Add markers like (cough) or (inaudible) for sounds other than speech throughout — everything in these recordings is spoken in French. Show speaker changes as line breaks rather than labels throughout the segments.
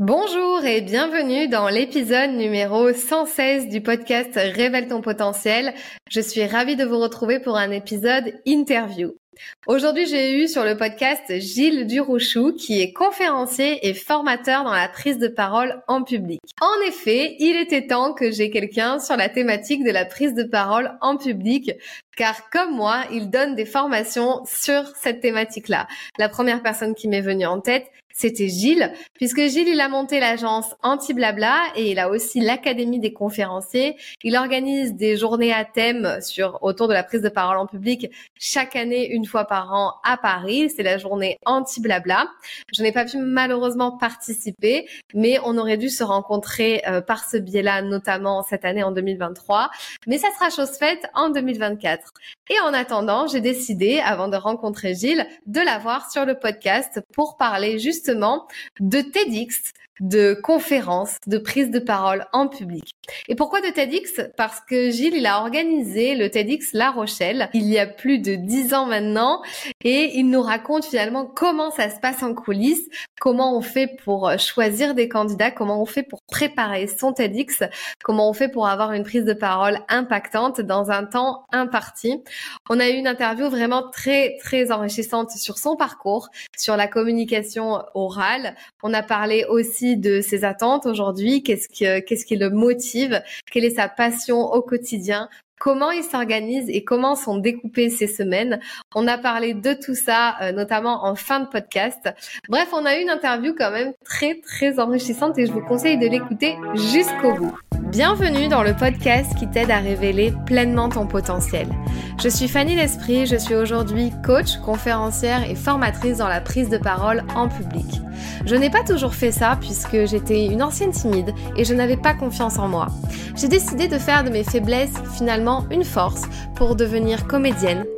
Bonjour et bienvenue dans l'épisode numéro 116 du podcast Révèle ton potentiel. Je suis ravie de vous retrouver pour un épisode interview. Aujourd'hui, j'ai eu sur le podcast Gilles Durouchou, qui est conférencier et formateur dans la prise de parole en public. En effet, il était temps que j'ai quelqu'un sur la thématique de la prise de parole en public, car comme moi, il donne des formations sur cette thématique-là. La première personne qui m'est venue en tête, c'était Gilles, puisque Gilles, il a monté l'agence Anti-Blabla et il a aussi l'Académie des conférenciers. Il organise des journées à thème sur autour de la prise de parole en public chaque année, une fois par an à Paris. C'est la journée Anti-Blabla. Je n'ai pas pu malheureusement participer, mais on aurait dû se rencontrer euh, par ce biais-là, notamment cette année en 2023. Mais ça sera chose faite en 2024. Et en attendant, j'ai décidé, avant de rencontrer Gilles, de l'avoir sur le podcast pour parler juste justement de TEDx de conférences, de prises de parole en public. Et pourquoi de TEDx? Parce que Gilles, il a organisé le TEDx La Rochelle il y a plus de dix ans maintenant et il nous raconte finalement comment ça se passe en coulisses, comment on fait pour choisir des candidats, comment on fait pour préparer son TEDx, comment on fait pour avoir une prise de parole impactante dans un temps imparti. On a eu une interview vraiment très, très enrichissante sur son parcours, sur la communication orale. On a parlé aussi de ses attentes aujourd'hui, qu'est-ce qui, le motive, quelle est sa passion au quotidien, comment il s'organise et comment sont découpées ses semaines? On a parlé de tout ça, euh, notamment en fin de podcast. Bref, on a eu une interview quand même très, très enrichissante et je vous conseille de l'écouter jusqu'au bout. Bienvenue dans le podcast qui t'aide à révéler pleinement ton potentiel. Je suis Fanny L'Esprit, je suis aujourd'hui coach, conférencière et formatrice dans la prise de parole en public. Je n'ai pas toujours fait ça puisque j'étais une ancienne timide et je n'avais pas confiance en moi. J'ai décidé de faire de mes faiblesses finalement une force pour devenir comédienne,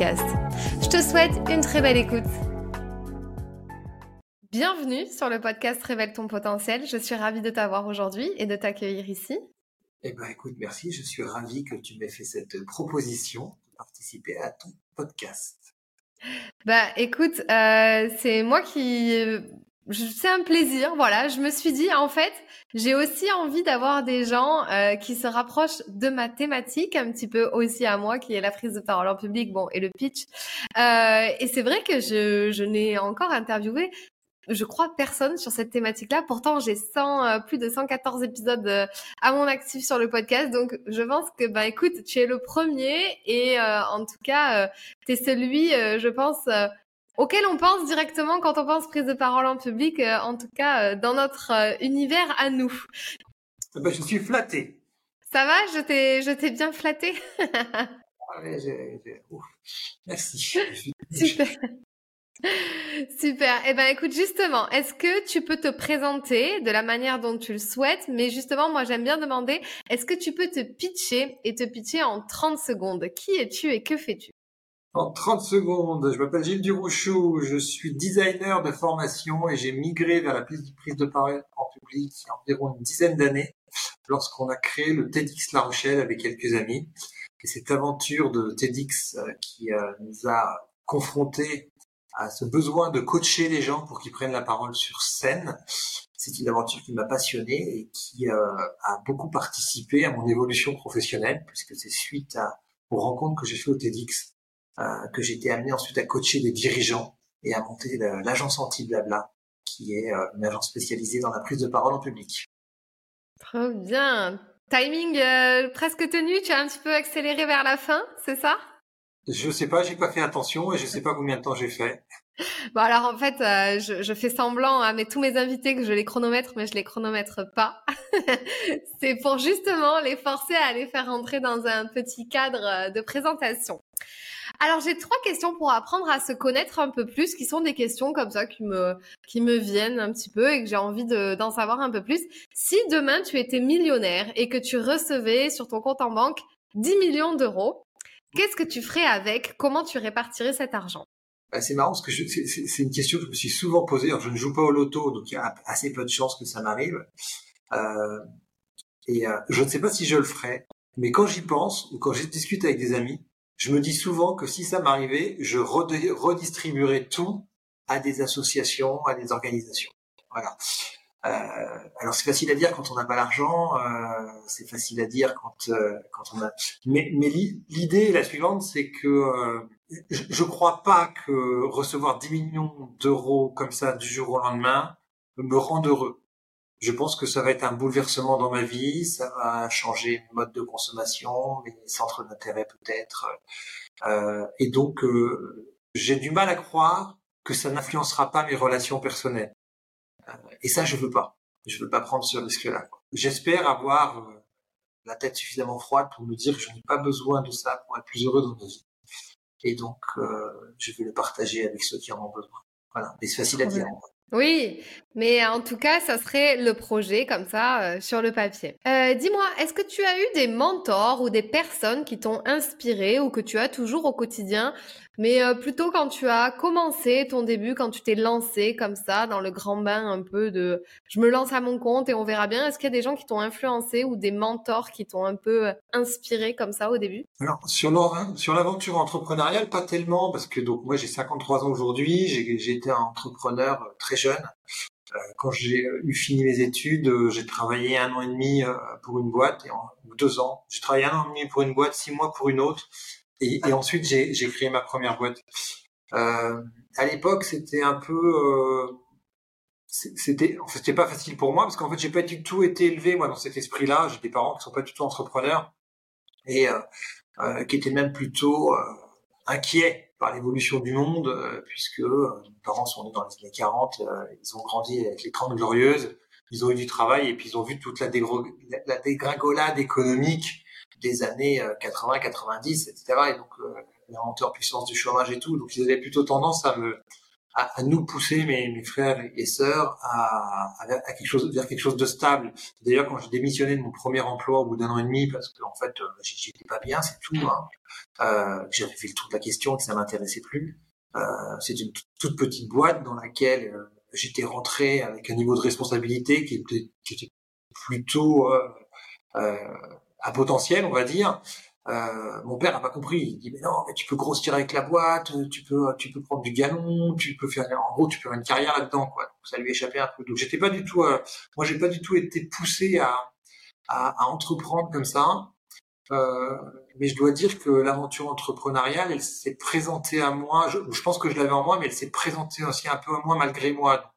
Je te souhaite une très belle écoute. Bienvenue sur le podcast Révèle ton potentiel. Je suis ravie de t'avoir aujourd'hui et de t'accueillir ici.
Eh ben, écoute, merci. Je suis ravie que tu m'aies fait cette proposition de participer à ton podcast.
Bah, écoute, euh, c'est moi qui, c'est un plaisir. Voilà, je me suis dit, en fait, j'ai aussi envie d'avoir des gens euh, qui se rapprochent de ma thématique, un petit peu aussi à moi, qui est la prise de parole en public, bon, et le pitch. Euh, et c'est vrai que je, je n'ai encore interviewé je crois, personne sur cette thématique-là. Pourtant, j'ai 100, euh, plus de 114 épisodes euh, à mon actif sur le podcast. Donc, je pense que, bah, écoute, tu es le premier et euh, en tout cas, tu es celui, je pense, auquel on pense directement quand on pense prise de parole en public, en tout cas, dans notre univers à nous.
Eh ben, je suis flatté.
Ça va? Je t'ai, je t'ai bien flatté?
Ah Merci. (laughs)
Super. Super. Eh ben, écoute, justement, est-ce que tu peux te présenter de la manière dont tu le souhaites? Mais justement, moi, j'aime bien demander, est-ce que tu peux te pitcher et te pitcher en 30 secondes? Qui es-tu et que fais-tu?
En 30 secondes, je m'appelle Gilles Durouchou, je suis designer de formation et j'ai migré vers la prise de parole en public il y a environ une dizaine d'années lorsqu'on a créé le TEDx La Rochelle avec quelques amis. Et cette aventure de TEDx euh, qui euh, nous a confrontés à ce besoin de coacher les gens pour qu'ils prennent la parole sur scène. C'est une aventure qui m'a passionné et qui euh, a beaucoup participé à mon évolution professionnelle, puisque c'est suite aux rencontres que j'ai fait au TEDx que j'ai été amené ensuite à coacher des dirigeants et à monter l'agence Anti-Blabla, qui est euh, une agence spécialisée dans la prise de parole en public.
Trop bien. Timing euh, presque tenu, tu as un petit peu accéléré vers la fin, c'est ça?
Je sais pas, j'ai pas fait attention et je sais pas combien de temps j'ai fait. (laughs)
Bon alors en fait, euh, je, je, fais semblant à mes, tous mes invités que je les chronomètre, mais je les chronomètre pas. (laughs) C'est pour justement les forcer à les faire rentrer dans un petit cadre euh, de présentation. Alors j'ai trois questions pour apprendre à se connaître un peu plus, qui sont des questions comme ça qui me qui me viennent un petit peu et que j'ai envie d'en savoir un peu plus. Si demain tu étais millionnaire et que tu recevais sur ton compte en banque 10 millions d'euros, qu'est-ce que tu ferais avec? Comment tu répartirais cet argent?
Bah, c'est marrant parce que c'est une question que je me suis souvent posée. je ne joue pas au loto, donc il y a assez peu de chances que ça m'arrive. Euh, et euh, je ne sais pas si je le ferai, mais quand j'y pense ou quand je discute avec des amis, je me dis souvent que si ça m'arrivait, je redistribuerais tout à des associations, à des organisations. Voilà. Euh, alors c'est facile à dire quand on n'a pas l'argent, euh, c'est facile à dire quand euh, quand on a. Mais, mais l'idée la suivante, c'est que je, je crois pas que recevoir 10 millions d'euros comme ça du jour au lendemain me rende heureux. Je pense que ça va être un bouleversement dans ma vie, ça va changer mes modes de consommation, mes centres d'intérêt peut-être. Euh, et donc, euh, j'ai du mal à croire que ça n'influencera pas mes relations personnelles. Euh, et ça, je veux pas. Je veux pas prendre ce risque-là. J'espère avoir euh, la tête suffisamment froide pour me dire que je n'ai pas besoin de ça pour être plus heureux dans ma vie. Et donc, euh, je vais le partager avec ceux qui en ont besoin. Voilà. Mais c'est facile à dire.
Oui, mais en tout cas, ça serait le projet comme ça euh, sur le papier. Euh, Dis-moi, est-ce que tu as eu des mentors ou des personnes qui t'ont inspiré ou que tu as toujours au quotidien mais euh, plutôt quand tu as commencé ton début, quand tu t'es lancé comme ça dans le grand bain un peu de je me lance à mon compte et on verra bien. Est-ce qu'il y a des gens qui t'ont influencé ou des mentors qui t'ont un peu euh, inspiré comme ça au début?
Alors sur sur l'aventure entrepreneuriale, pas tellement parce que donc moi j'ai 53 ans aujourd'hui, j'ai été un entrepreneur euh, très jeune. quand j'ai eu fini mes études, j'ai travaillé un an et demi pour une boîte, et en, deux ans. J'ai travaillé un an et demi pour une boîte, six mois pour une autre. Et, et ensuite, j'ai, créé ma première boîte. Euh, à l'époque, c'était un peu, euh, c'était, en c'était pas facile pour moi parce qu'en fait, j'ai pas du tout été élevé moi dans cet esprit-là. J'ai des parents qui sont pas du tout entrepreneurs et euh, euh qui étaient même plutôt euh, inquiets par l'évolution du monde puisque mes parents sont nés dans les années 40, ils ont grandi avec les 30 glorieuses, ils ont eu du travail et puis ils ont vu toute la, la dégringolade économique des années 80, 90, etc. Et donc euh, la montée en puissance du chômage et tout. Donc ils avaient plutôt tendance à me à, nous pousser mes, mes frères et sœurs à, à, quelque chose vers quelque chose de stable. D'ailleurs, quand j'ai démissionné de mon premier emploi au bout d'un an et demi, parce qu'en fait, euh, j'étais pas bien, c'est tout. Hein. Euh, j'avais fait le tour de la question que ça m'intéressait plus. Euh, c'est une toute petite boîte dans laquelle euh, j'étais rentré avec un niveau de responsabilité qui était, qui était plutôt euh, potentiel, on va dire. Euh, mon père n'a pas compris. Il dit mais non, tu peux grossir avec la boîte, tu peux, tu peux prendre du galon, tu peux faire, en gros, tu peux faire une carrière là-dedans, quoi. Ça lui échappait un peu. Donc j'étais pas du tout, euh, moi j'ai pas du tout été poussé à, à, entreprendre comme ça. Euh, mais je dois dire que l'aventure entrepreneuriale, elle s'est présentée à moi. Je, pense que je l'avais en moi, mais elle s'est présentée aussi un peu à moi malgré moi.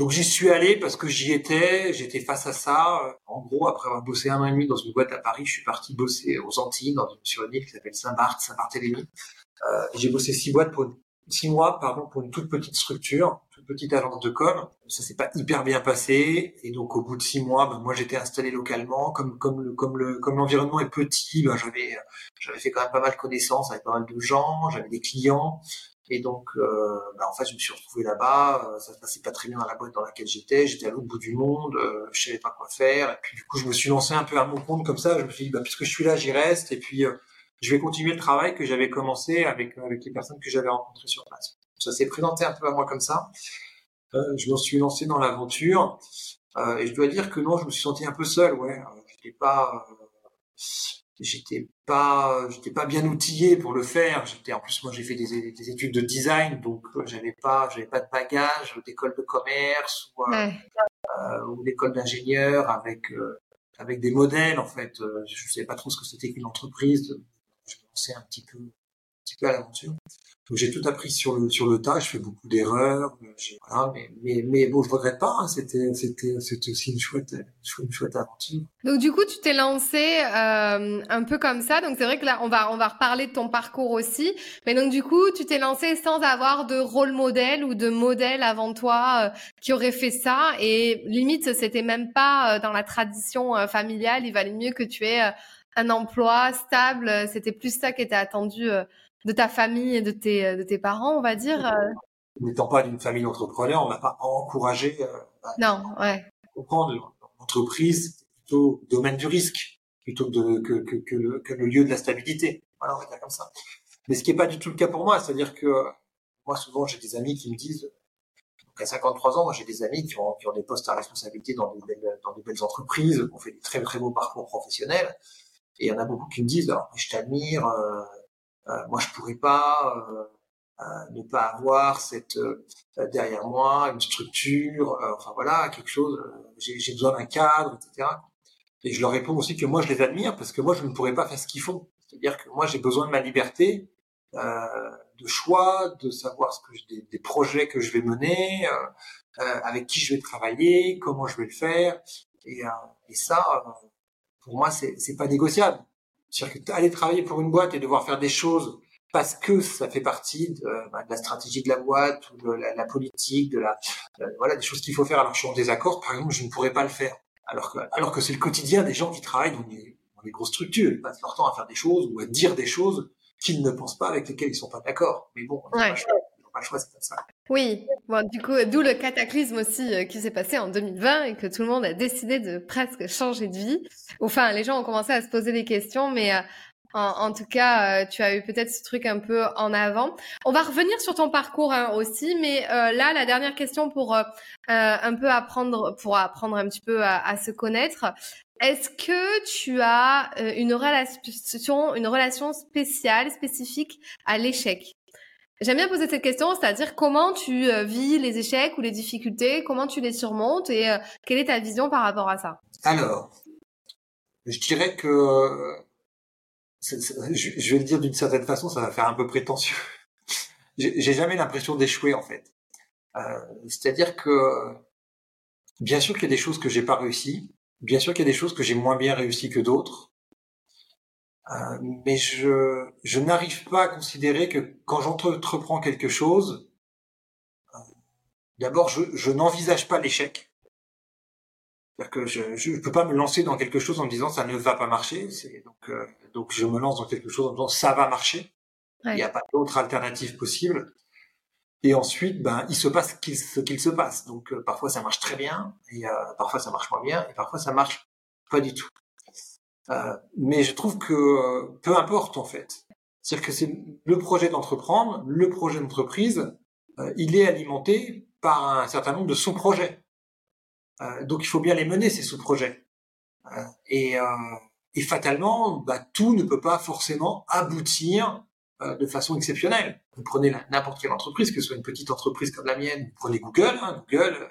Donc j'y suis allé parce que j'y étais, j'étais face à ça. En gros, après avoir bossé un an et demi dans une boîte à Paris, je suis parti bosser aux Antilles, dans une, sur une île qui s'appelle Saint-Barth, Saint-Barthélemy. Euh, j'ai bossé six boîtes pour six mois, pardon, pour une toute petite structure, toute petite agence de com. Ça s'est pas hyper bien passé, et donc au bout de six mois, ben, moi j'étais installé localement, comme comme le comme le comme l'environnement est petit, ben, j'avais j'avais fait quand même pas mal de connaissances avec pas mal de gens, j'avais des clients. Et donc, euh, bah, en fait, je me suis retrouvé là-bas. Euh, ça se passait pas très bien dans la boîte dans laquelle j'étais. J'étais à l'autre bout du monde. Euh, je savais pas quoi faire. Et puis, du coup, je me suis lancé un peu à mon compte comme ça. Je me suis dit, bah, puisque je suis là, j'y reste. Et puis, euh, je vais continuer le travail que j'avais commencé avec avec les personnes que j'avais rencontrées sur place. Ça s'est présenté un peu à moi comme ça. je me suis lancé dans l'aventure. et je dois dire que non, je me suis senti un peu seul. Ouais, j'étais pas j'étais pas j'étais pas bien outillé pour le faire. J'étais en plus moi j'ai fait des, des, études de design donc euh, j'avais pas j'avais pas de bagage d'école de commerce ou, euh, euh ou d'école d'ingénieur avec euh, avec des modèles en fait. Je savais pas trop ce que c'était qu'une entreprise. Je me lançais un petit peu petit peu à l'aventure donc j'ai tout appris sur le sur le tas. Je fais beaucoup d'erreurs. Voilà, mais, mais mais bon, je regrette pas. Hein, c'était c'était c'était aussi une chouette une chouette aventure.
Donc du coup, tu t'es lancé euh, un peu comme ça. Donc c'est vrai que là, on va on va reparler de ton parcours aussi. Mais donc du coup, tu t'es lancé sans avoir de rôle modèle ou de modèle avant toi euh, qui aurait fait ça. Et limite, c'était même pas euh, dans la tradition euh, familiale. Il valait mieux que tu aies un emploi stable. C'était plus ça qui était attendu de ta famille et de tes, de tes parents, on va dire.
N'étant pas d'une famille d'entrepreneurs, on m'a pas encouragé
à non, ouais.
comprendre. L'entreprise, c'est plutôt le domaine du risque, plutôt que, que, que, que, le, que le lieu de la stabilité. Voilà, on va dire comme ça. Mais ce qui n'est pas du tout le cas pour moi, c'est-à-dire que moi, souvent, j'ai des amis qui me disent, donc à 53 ans, moi, j'ai des amis qui ont, qui ont des postes à responsabilité dans des belles, dans des belles entreprises, qui ont fait des très, très beaux parcours professionnels. Et il y en a beaucoup qui me disent, alors, je t'admire, euh, euh, moi, je pourrais pas euh, euh ne pas avoir cette euh, derrière moi une structure, enfin voilà, quelque chose. j'ai besoin d'un cadre, etc. Et je leur réponds aussi que moi, je les admire parce que moi, je ne pourrais pas faire ce qu'ils font. C'est-à-dire que moi, j'ai besoin de ma liberté, euh, de choix, de savoir ce que je, des, des, projets que je vais mener, euh, euh, avec qui je vais travailler, comment je vais le faire. Et, et ça, pour moi, c'est pas négociable. C'est-à-dire que aller travailler pour une boîte et devoir faire des choses parce que ça fait partie de, bah, de la stratégie de la boîte ou de la, la politique, de la voilà des choses qu'il faut faire. Alors que je suis en désaccord, par exemple, je ne pourrais pas le faire. Alors que alors que c'est le quotidien des gens qui travaillent dans des les grosses structures, ils passent leur temps à faire des choses ou à dire des choses qu'ils ne pensent pas, avec lesquelles ils sont pas d'accord. Mais bon, ouais. Pas le choix, c'est comme ça.
Oui, bon, du coup, d'où le cataclysme aussi euh, qui s'est passé en 2020 et que tout le monde a décidé de presque changer de vie. Enfin, les gens ont commencé à se poser des questions, mais euh, en, tout cas, euh, tu as eu peut-être ce truc un peu en avant. On va revenir sur ton parcours hein, aussi, mais là, la dernière question pour un peu apprendre, pour apprendre un petit peu à, à se connaître. Est-ce que tu as une relation, une relation spéciale, spécifique à l'échec? J'aime bien poser cette question, c'est-à-dire comment tu euh, vis les échecs ou les difficultés, comment tu les surmontes et euh, quelle est ta vision par rapport à ça?
Alors, je dirais que, je vais le dire d'une certaine façon, ça va faire un peu prétentieux. (laughs) J'ai jamais l'impression d'échouer en fait. c'est-à-dire que, bien sûr qu'il y a des choses que j'ai pas réussi, Bien sûr qu'il y a des choses que j'ai moins bien réussi que d'autres, euh, mais je, je n'arrive pas à considérer que quand j'entreprends quelque chose, euh, d'abord je, je n'envisage pas l'échec. C'est-à-dire que je ne peux pas me lancer dans quelque chose en me disant ça ne va pas marcher. C'est, donc, euh, donc je me lance dans quelque chose en me disant ça va marcher. Il n'y a pas d'autre alternative possible. Et ensuite, ben, il se passe ce qu'il se passe. Donc, euh, parfois, ça marche très bien, et euh, parfois, ça marche moins bien, et parfois, ça marche pas du tout. Euh, mais je trouve que peu importe, en fait. C'est-à-dire que c'est le projet d'entreprendre, le projet d'entreprise, il est alimenté par un certain nombre de sous-projets. donc, il faut bien les mener, ces sous-projets. et, et fatalement, bah, tout ne peut pas forcément aboutir euh, de façon exceptionnelle. Vous prenez n'importe quelle entreprise, que ce soit une petite entreprise comme la mienne, vous prenez Google, hein, Google, euh,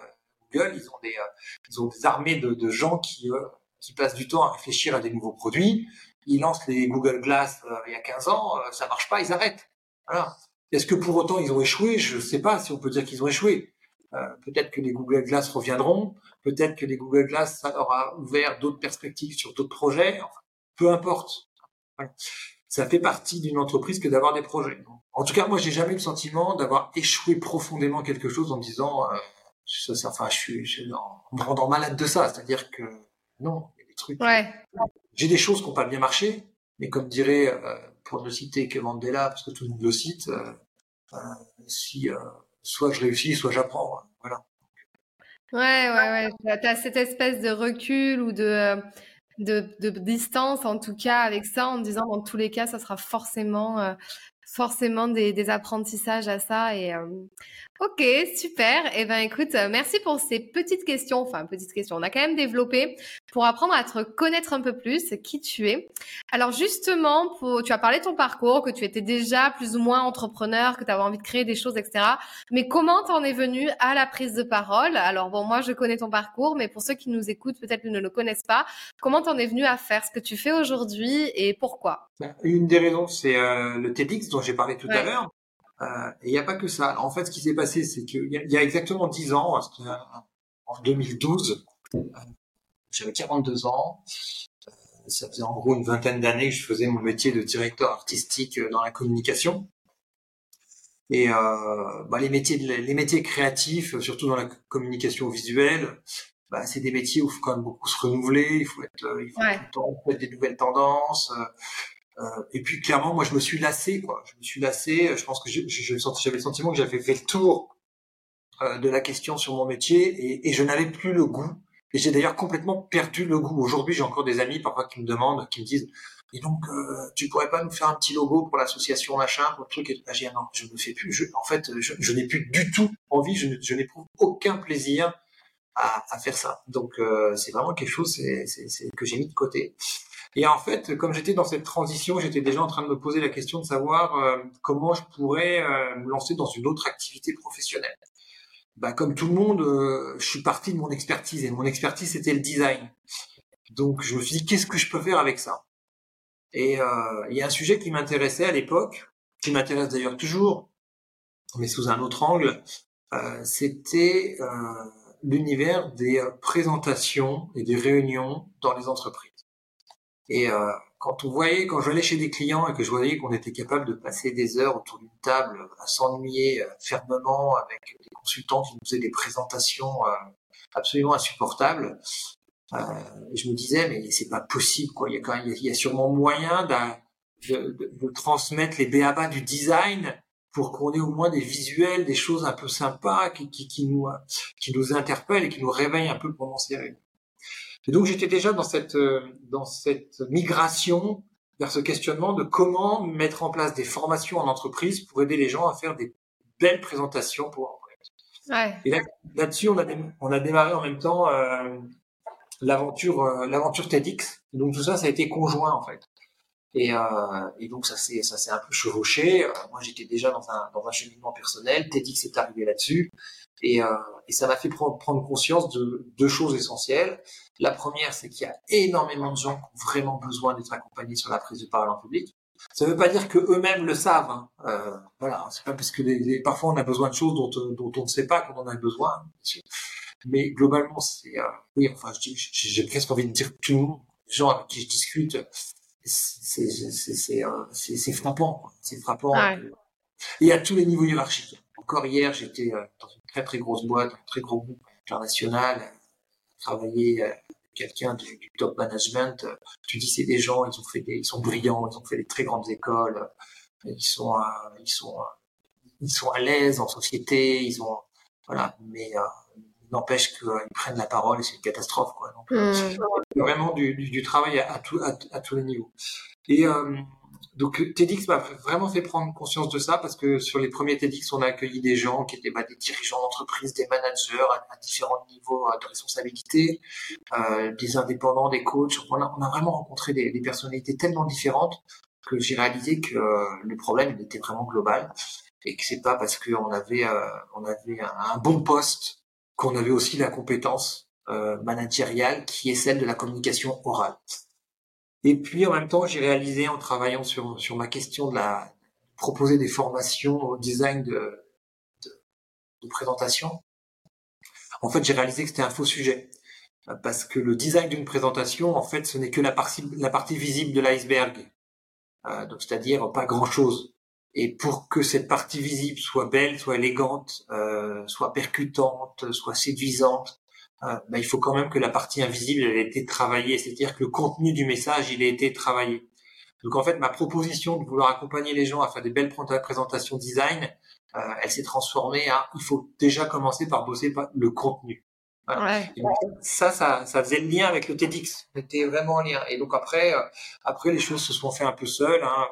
Google, ils ont des, euh, ils ont des armées de, de gens qui, qui passent du temps à réfléchir à des nouveaux produits. Ils lancent les Google Glass il y a 15 ans, ça marche pas, ils arrêtent. Voilà. Est-ce que pour autant ils ont échoué? Je ne sais pas si on peut dire qu'ils ont échoué. Euh, peut-être que les Google Glass reviendront, peut-être que les Google Glass ça aura ouvert d'autres perspectives sur d'autres projets. Peu importe. Ça fait partie d'une entreprise que d'avoir des projets. En tout cas, moi, j'ai jamais eu le sentiment d'avoir échoué profondément quelque chose en disant, euh, enfin, je suis, je, en me rendant malade de ça. C'est-à-dire que non, des trucs.
Ouais.
J'ai des choses qui n'ont pas bien marché, mais comme dirait, euh, pour ne citer que Mandela, parce que tout le monde le cite, euh, euh si soit je réussis, soit j'apprends. Voilà.
Ouais, ouais, ouais. Tu as cette espèce de recul ou de de, de, distance, en tout cas, avec ça, en disant dans tous les cas, ça sera forcément, forcément des, des, apprentissages à ça. Et euh, ok, super. Et eh ben écoute, merci pour ces petites questions. Enfin, petites questions. On a quand même développé pour apprendre à te connaître un peu plus, qui tu es. Alors justement, pour, tu as parlé de ton parcours, que tu étais déjà plus ou moins entrepreneur, que tu avais envie de créer des choses, etc. Mais comment t'en es venu à la prise de parole? Alors bon, moi je connais ton parcours, mais pour ceux qui nous écoutent, peut-être ne le connaissent pas, comment t'en es venu à faire ce que tu fais aujourd'hui et pourquoi?
Ben, Une des raisons, c'est euh, le TEDx dont j'ai parlé tout à l'heure. Euh, et il n'y a pas que ça. en fait, ce qui s'est passé, c'est qu'il y, y, a exactement dix ans, en 2012, j'avais 42 ans. Euh, ça faisait en gros une vingtaine d'années que je faisais mon métier de directeur artistique euh, dans la communication. Et euh, bah, les métiers, les métiers créatifs, surtout dans la communication visuelle, bah, c'est des métiers où il faut quand même beaucoup se renouveler, il faut être, il faut tout le temps mettre des nouvelles tendances. Euh, et puis clairement, moi, je me suis lassé, quoi. Je me suis lassé. Je pense que j'avais le sentiment que j'avais fait le tour de la question sur mon métier et, et je n'avais plus le goût. Et j'ai d'ailleurs complètement perdu le goût. Aujourd'hui, j'ai encore des amis parfois qui me demandent, qui me disent et donc, euh, tu pourrais pas nous faire un petit logo pour l'association machin, pour le truc et ah, non, je ne fais plus. Je, en fait, je, n'ai plus du tout envie. Je, je n'éprouve aucun plaisir à, à, faire ça. Donc, euh, c'est vraiment quelque chose que j'ai mis de côté. Et en fait, comme j'étais dans cette transition, j'étais déjà en train de me poser la question de savoir euh, comment je pourrais euh, me lancer dans une autre activité professionnelle. Bah, comme tout le monde, euh, je suis parti de mon expertise et mon expertise c'était le design. Donc, je me suis dit qu'est-ce que je peux faire avec ça? Et euh, il y a un sujet qui m'intéressait à l'époque, qui m'intéresse d'ailleurs toujours, mais sous un autre angle, euh, c'était euh, l'univers des euh, présentations et des réunions dans les entreprises. Et quand on voyait, quand je allais chez des clients et que je voyais qu'on était capable de passer des heures autour d'une table à s'ennuyer fermement avec qui nous faisaient des présentations absolument insupportables, euh, je me disais, mais c'est pas possible, quoi. Il y a sûrement moyen de, transmettre les béabas du design pour qu'on ait au moins des visuels, des choses un peu sympas qui, nous, qui nous interpellent et qui nous réveillent un peu pendant ces réunions. Et donc j'étais déjà dans cette, dans cette migration vers ce questionnement de comment mettre en place des formations en entreprise pour aider les gens à faire des belles présentations pour Et là, là-dessus, on a, démarré en même temps euh, l'aventure euh, l'aventure TEDx. Donc tout ça, ça a été conjoint en fait. Et, euh, donc ça s'est un peu chevauché. Moi, j'étais déjà dans un cheminement personnel. TEDx est arrivé là-dessus. Et, ça m'a fait prendre conscience de deux choses essentielles. La première, c'est qu'il y a énormément de gens qui ont vraiment besoin d'être accompagnés sur la prise de parole en public. Ça ne veut pas dire que eux-mêmes le savent. Hein. Euh, voilà, c'est pas parce que les, parfois on a besoin de choses dont, dont on ne sait pas qu'on en a besoin. Mais globalement, c'est, euh, oui, enfin, j'ai presque envie de dire tout le monde, les gens avec qui je discute, c'est, euh, frappant, c'est frappant. Et à tous les niveaux hiérarchiques. Encore hier, j'étais euh, dans une très très grosse boîte, un très gros groupe international, travailler avec quelqu'un du, du, top management. Tu dis c'est des gens, ils ont fait des, ils sont brillants, ils ont fait des très grandes écoles, ils sont, ils sont, ils sont à l'aise en société, ils ont, voilà. Mais n'empêche qu'ils prennent la parole et c'est une catastrophe. Quoi. Donc, euh, mmh. vraiment du, du, du, travail à, à, tout, à, à, tous les niveaux. Et euh, donc TEDx m'a vraiment fait prendre conscience de ça parce que sur les premiers TEDx, on a accueilli des gens qui étaient bah, des dirigeants d'entreprise, des managers à, différents niveaux de responsabilité, euh, des indépendants, des coachs. On a, vraiment rencontré des, personnalités tellement différentes que j'ai réalisé que euh, le problème il était vraiment global et que c'est pas parce qu'on avait euh, on avait un, bon poste qu'on avait aussi la compétence euh, managériale qui est celle de la communication orale. Et puis en même temps, j'ai réalisé en travaillant sur, sur ma question de la proposer des formations au design de, de, de présentation. En fait, j'ai réalisé que c'était un faux sujet parce que le design d'une présentation, en fait, ce n'est que la partie, la partie visible de l'iceberg. Euh, donc, c'est-à-dire pas grand-chose. Et pour que cette partie visible soit belle, soit élégante, euh, soit percutante, soit séduisante, bah, il faut quand même que la partie invisible elle ait été travaillée, c'est-à-dire que le contenu du message il ait été travaillé. Donc en fait, ma proposition de vouloir accompagner les gens à faire des belles présentations design, euh, elle s'est transformée à il faut déjà commencer par bosser le contenu. Ouais. ça, ça, ça faisait le lien avec le TEDx. C'était vraiment en lien. Et donc après, euh, après les choses se sont fait un peu seules. Hein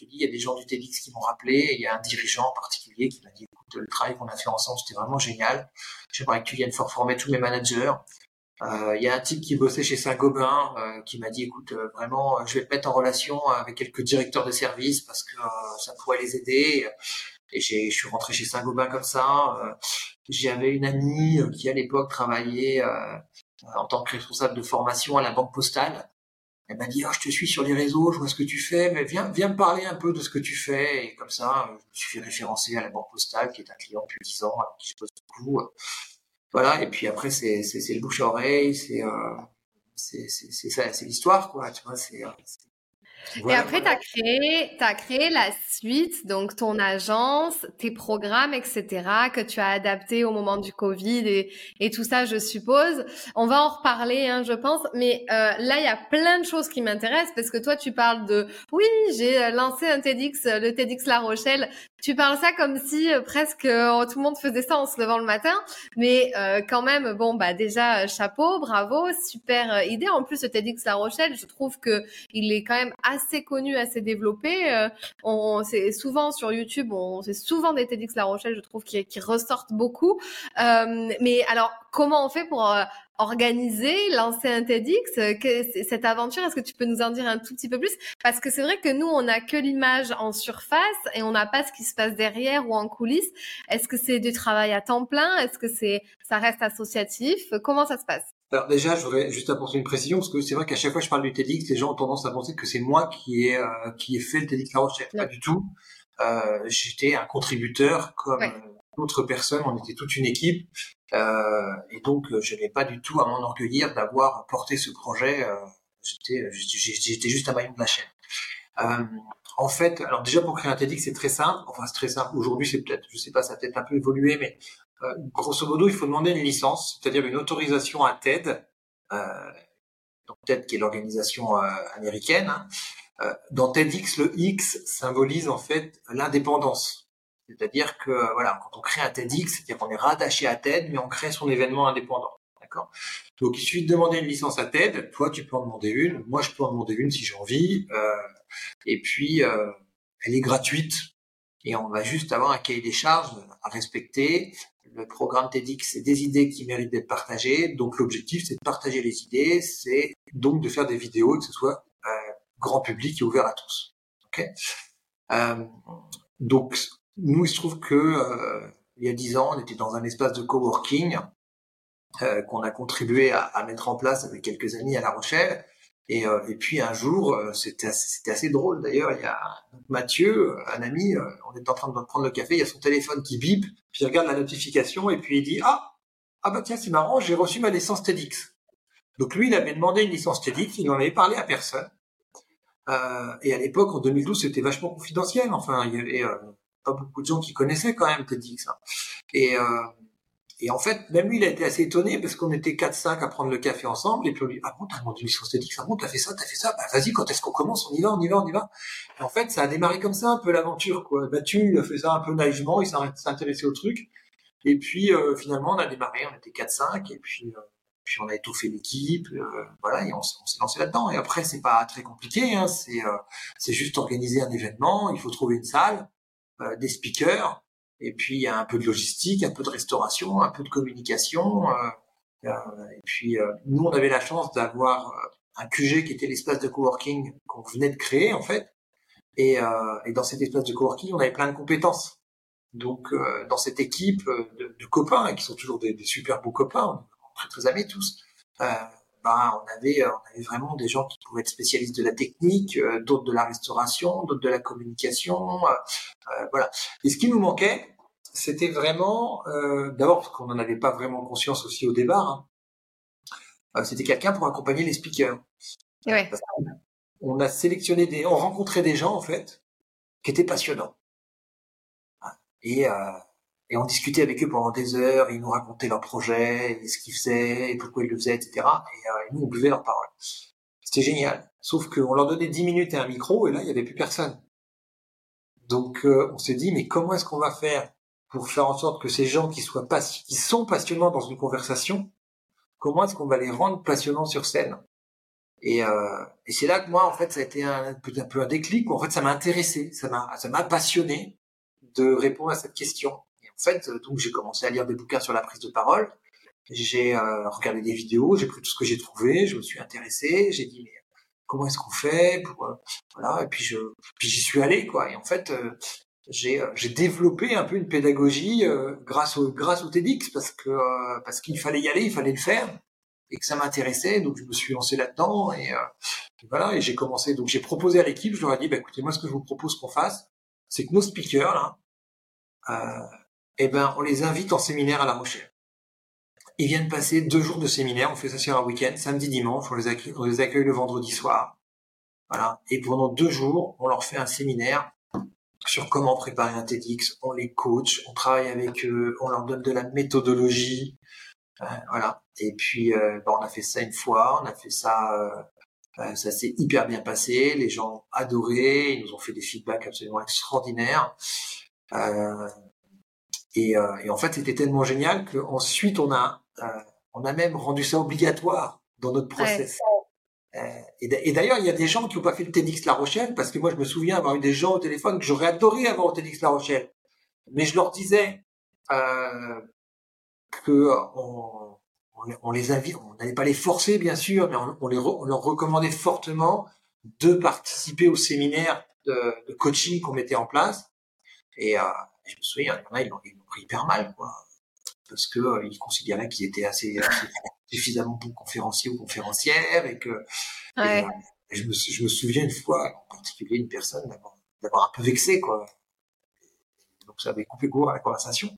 il y a des gens du TEDx qui m'ont rappelé, il y a un dirigeant en particulier qui m'a dit, écoute, le travail qu'on a fait ensemble, c'était vraiment génial. J'aimerais que tu viennes former tous mes managers. Euh, il y a un type qui bossait chez Saint-Gobain euh, qui m'a dit, écoute, euh, vraiment, je vais te mettre en relation avec quelques directeurs de service parce que ça pourrait les aider. Et je suis rentré chez Saint-Gobain comme ça. J'avais une amie qui, à l'époque, travaillait en tant que responsable de formation à la Banque Postale. Elle m'a dit, oh, je te suis sur les réseaux, je vois ce que tu fais, mais viens, viens me parler un peu de ce que tu fais. Et comme ça, je me suis fait référencer à la Banque Postale, qui est un client depuis 10 ans, avec qui je bosse beaucoup. Voilà, et puis après, c'est, c'est, le bouche à oreille, c'est, euh, c'est, c'est, c'est ça, c'est l'histoire, quoi, tu vois, c'est, euh,
et après, tu as créé, as créé la suite, donc ton agence, tes programmes, etc., que tu as adapté au moment du Covid et, et tout ça, je suppose. On va en reparler, hein, je pense. Mais euh, là, il y a plein de choses qui m'intéressent parce que toi, tu parles de, oui, j'ai euh, lancé un TEDx, le TEDx La Rochelle. Tu parles ça comme si euh, presque euh, tout le monde faisait ça en se levant le matin. Mais quand même, bon, bah déjà, chapeau, bravo, super idée. En plus, le TEDx La Rochelle, je trouve que il est quand même assez connu, assez développé. Euh, on, c'est souvent sur YouTube, on c'est souvent des TEDx La Rochelle, je trouve, qui, qui ressortent beaucoup. Euh, mais alors, comment on fait pour euh, organiser, lancer un TEDx que, Cette aventure, est-ce que tu peux nous en dire un tout petit peu plus? Parce que c'est vrai que nous, on n'a que l'image en surface et on n'a pas ce qui se passe derrière ou en coulisses. Est-ce que c'est du travail à temps plein? Est-ce que c'est ça reste associatif? Comment ça se passe?
Alors déjà, je voudrais juste apporter une précision parce que c'est vrai qu'à chaque fois que je parle du TEDx, les gens ont tendance à penser que c'est moi qui ai euh, qui ai fait le TEDx La Rochelle. Pas du tout. Euh, J'étais un contributeur comme d'autres personnes. On était toute une équipe euh, et donc euh, je n'avais pas du tout à m'enorgueillir d'avoir porté ce projet. Euh, j'étais j'étais juste un maillon de la chaîne. Euh, en fait, alors déjà pour créer un TEDx, c'est très simple. Enfin, c'est très simple. Aujourd'hui, c'est peut-être, je sais pas, ça a peut-être un peu évolué, mais euh, grosso modo, il faut demander une licence, c'est-à-dire une autorisation à TED, euh, donc TED qui est l'organisation euh, américaine. Hein. Euh, dans TEDx, le X symbolise en fait l'indépendance. C'est-à-dire que voilà, quand on crée un TEDx, c'est-à-dire qu'on est rattaché à TED, mais on crée son événement indépendant. D'accord? Donc il suffit de demander une licence à TED. Toi, tu peux en demander une. Moi, je peux en demander une si j'ai envie. Euh, et puis, euh, elle est gratuite. Et on va juste avoir un cahier des charges à respecter le programme TEDx, c'est des idées qui méritent d'être partagées. Donc l'objectif, c'est de partager les idées, c'est donc de faire des vidéos que ce soit euh, grand public et ouvert à tous. Okay euh, donc nous, il se trouve que euh, il y a dix ans, on était dans un espace de coworking euh, qu'on a contribué à, à, mettre en place avec quelques amis à La Rochelle. Et, euh, et puis un jour, euh, c'était assez, assez, drôle d'ailleurs, il y a Mathieu, un ami, euh, on est en train de prendre le café, il y a son téléphone qui bip, puis il regarde la notification et puis il dit ah ah bah tiens c'est marrant, j'ai reçu ma licence TEDx. Donc lui il avait demandé une licence TEDx, il n'en avait parlé à personne. Euh, et à l'époque en 2012 c'était vachement confidentiel, enfin il y avait euh, pas beaucoup de gens qui connaissaient quand même TEDx. Hein. Et et en fait, même lui, il a été assez étonné parce qu'on était 4-5 à prendre le café ensemble. Et puis on lui dit, ah bon, t'as demandé une licence TEDx, ah bon, t'as fait ça, t'as fait ça, bah vas-y, quand est-ce qu'on commence On y va, on y va, on y va. Et en fait, ça a démarré comme ça, un peu l'aventure, quoi. Mathieu, il a fait ça un peu naïvement, il s'est intéressé au truc. Et puis euh, finalement, on a démarré, on était 4-5, et puis, euh, puis on a étoffé l'équipe, euh, voilà, et on, s'est lancé là-dedans. Et après, c'est pas très compliqué, hein, c'est euh, c'est juste organiser un événement, il faut trouver une salle, euh, des speakers, et puis un peu de logistique, un peu de restauration, un peu de communication. Euh, euh, et puis euh, nous, on avait la chance d'avoir un QG qui était l'espace de coworking qu'on venait de créer en fait. Et, dans cet espace de coworking, on avait plein de compétences. Donc dans cette équipe de, de copains qui sont toujours des, des, super beaux copains, très très amis tous. Euh, ben, on avait on avait vraiment des gens qui pouvaient être spécialistes de la technique, d'autres de la restauration, d'autres de la communication, euh, voilà. Et ce qui nous manquait, c'était vraiment, euh, d'abord parce qu'on n'en avait pas vraiment conscience aussi au départ, hein, euh, c'était quelqu'un pour accompagner les speakers.
Ouais.
On a sélectionné des, on rencontrait des gens en fait qui étaient passionnants. Et, euh, et on discutait avec eux pendant des heures, ils nous racontaient leurs projets, et ce qu'ils faisaient, et pourquoi ils le faisaient, etc. Et, euh, et nous, on buvait leurs paroles. C'était génial. Sauf qu'on leur donnait 10 minutes et un micro, et là, il n'y avait plus personne. Donc, euh, on s'est dit, mais comment est-ce qu'on va faire pour faire en sorte que ces gens qui sont passionnants dans une conversation, comment est-ce qu'on va les rendre passionnants sur scène? Et, euh, et c'est là que moi, en fait, ça a été un, peu un déclic. Où, en fait, ça m'a intéressé, ça m'a passionné de répondre à cette question. Fait, donc j'ai commencé à lire des bouquins sur la prise de parole. J'ai euh, regardé des vidéos, j'ai pris tout ce que j'ai trouvé, je me suis intéressé, j'ai dit mais comment est-ce qu'on fait pour euh, voilà et puis je puis j'y suis allé quoi et en fait euh, j'ai euh, j'ai développé un peu une pédagogie euh, grâce au grâce au TEDx parce que euh, parce qu'il fallait y aller, il fallait le faire et que ça m'intéressait donc je me suis lancé là-dedans et, et, voilà et j'ai commencé donc j'ai proposé à l'équipe, je leur ai dit bah, écoutez moi ce que je vous propose qu'on fasse c'est que nos speakers là euh, eh ben on les invite en séminaire à La Rochelle. Ils viennent passer deux jours de séminaire, on fait ça sur un week-end, samedi dimanche, on les accueille, le vendredi soir. Voilà. Et pendant deux jours, on leur fait un séminaire sur comment préparer un TEDx. On les coach, on travaille avec eux, on leur donne de la méthodologie. Euh, voilà. Et puis, euh, ben, on a fait ça une fois, on a fait ça, euh, ça s'est hyper bien passé. Les gens ont adoré, ils nous ont fait des feedbacks absolument extraordinaires. Et, et, en fait, c'était tellement génial qu'ensuite, on a, on a même rendu ça obligatoire dans notre process. Euh, et d'ailleurs, il y a des gens qui n'ont pas fait le TEDx La Rochelle, parce que moi, je me souviens avoir eu des gens au téléphone que j'aurais adoré avoir au TEDx La Rochelle. Mais je leur disais euh, que on, on, les invite, on n'allait pas les forcer, bien sûr, mais on, les on leur recommandait fortement de participer au séminaire de, de coaching qu'on mettait en place. Et euh, je me souviens, il y en a, ils l'ont pris hyper mal, quoi. Parce que euh, considéraient qu'ils étaient assez, suffisamment bons conférenciers ou conférencières et que euh, je, me, je, me, souviens une fois en particulier une personne d'avoir un peu vexé quoi. Donc ça avait coupé court à la conversation.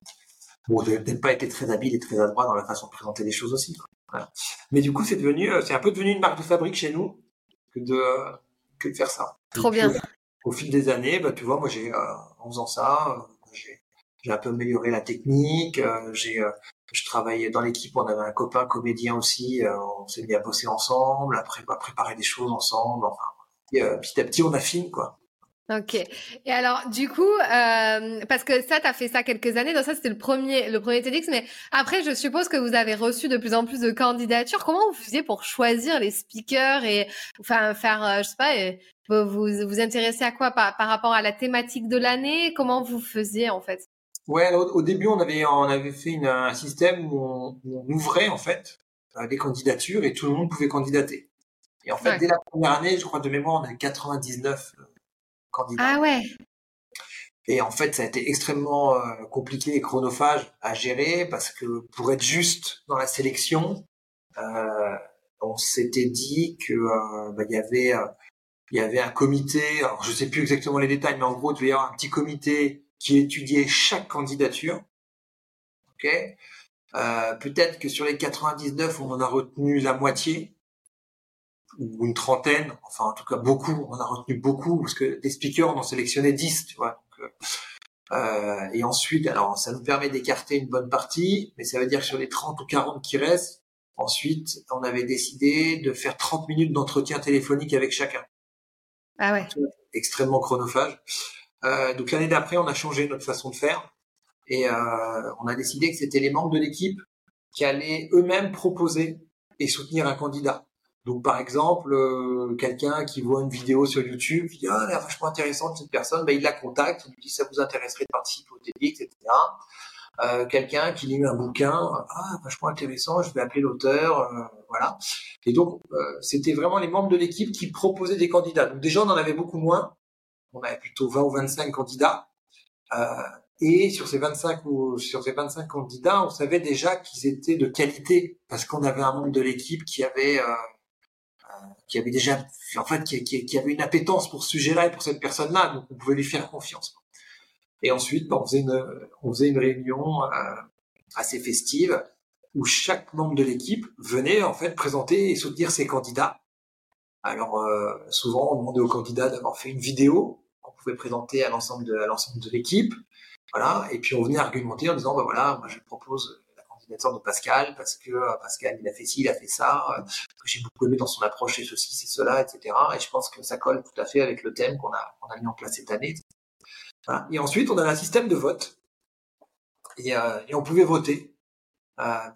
Bon de peut-être pas été très habile et très adroit dans la façon de présenter les choses aussi Voilà. mais du coup c'est devenu euh, c'est un peu devenu une marque de fabrique chez nous que de que de faire ça.
Trop bien.
au fil des années bah tu vois moi j'ai en faisant ça j'ai un peu amélioré la technique. Euh, euh, je travaillais dans l'équipe, on avait un copain comédien aussi. Euh, on s'est mis à bosser ensemble, après bah, préparer des choses ensemble. Enfin, et, petit à petit, on affine quoi.
Ok. Et alors, du coup, euh, parce que ça, tu as fait ça quelques années, donc ça, c'était le premier, le premier TEDx, mais après, je suppose que vous avez reçu de plus en plus de candidatures. Comment vous faisiez pour choisir les speakers et, enfin, faire, je sais pas, vous vous intéressez à quoi par, par rapport à la thématique de l'année? Comment vous faisiez, en fait?
Ouais, au, début, on avait, on avait fait une, un système où on, ouvrait, en fait, euh, des candidatures et tout le monde pouvait candidater. Et en fait, dès la première année, je crois de mémoire, on avait 99 euh.
Ah ouais.
Et en fait, ça a été extrêmement euh, compliqué et chronophage à gérer parce que pour être juste dans la sélection, euh, on s'était dit que bah, il y avait il y avait un comité. Alors, je sais plus exactement les détails, mais en gros, il devait y avoir un petit comité qui étudiait chaque candidature. Ok? Euh, peut-être que sur les 99, on en a retenu la moitié ou une trentaine. Enfin, en tout cas, beaucoup. On a retenu beaucoup parce que des speakers, on en sélectionnait 10, tu vois. Donc, euh, euh, et ensuite, alors, ça nous permet d'écarter une bonne partie, mais ça veut dire que sur les 30 ou 40 qui restent, ensuite, on avait décidé de faire 30 minutes d'entretien téléphonique avec chacun.
Ah ouais.
Extrêmement chronophage. Euh, donc l'année d'après, on a changé notre façon de faire et euh, on a décidé que c'était les membres de l'équipe qui allaient eux-mêmes proposer et soutenir un candidat. Donc par exemple, euh, quelqu'un qui voit une vidéo sur YouTube, il dit ah, elle est vachement intéressante cette personne, ben, il la contacte, il lui dit ça vous intéresserait de participer au TEDx, etc. Euh, quelqu'un qui lit un bouquin, ah vachement intéressant, je vais appeler l'auteur, euh, voilà. Et donc euh, c'était vraiment les membres de l'équipe qui proposaient des candidats. Donc déjà on en avait beaucoup moins, on avait plutôt 20 ou 25 candidats. Euh, et sur ces 25 ou sur ces 25 candidats, on savait déjà qu'ils étaient de qualité parce qu'on avait un membre de l'équipe qui avait euh, qui avait déjà en fait qui, avait une appétence pour ce sujet-là et pour cette personne-là, donc on pouvait lui faire confiance. Et ensuite, on faisait une on faisait une réunion euh, assez festive où chaque membre de l'équipe venait en fait présenter et soutenir ses candidats. Alors euh, souvent, on demandait aux candidats d'avoir fait une vidéo pouvait présenter à l'ensemble de, l'ensemble de l'équipe. Voilà. Et puis on venait argumenter en disant, bah voilà, moi je propose candidature de Pascal parce que euh, Pascal il a fait ci, il a fait ça, euh, j'ai beaucoup aimé dans son approche c'est ceci, c'est cela, etc. Et je pense que ça colle tout à fait avec le thème qu'on a, a mis en place cette année. Et ensuite on a un système de vote et, euh, on pouvait voter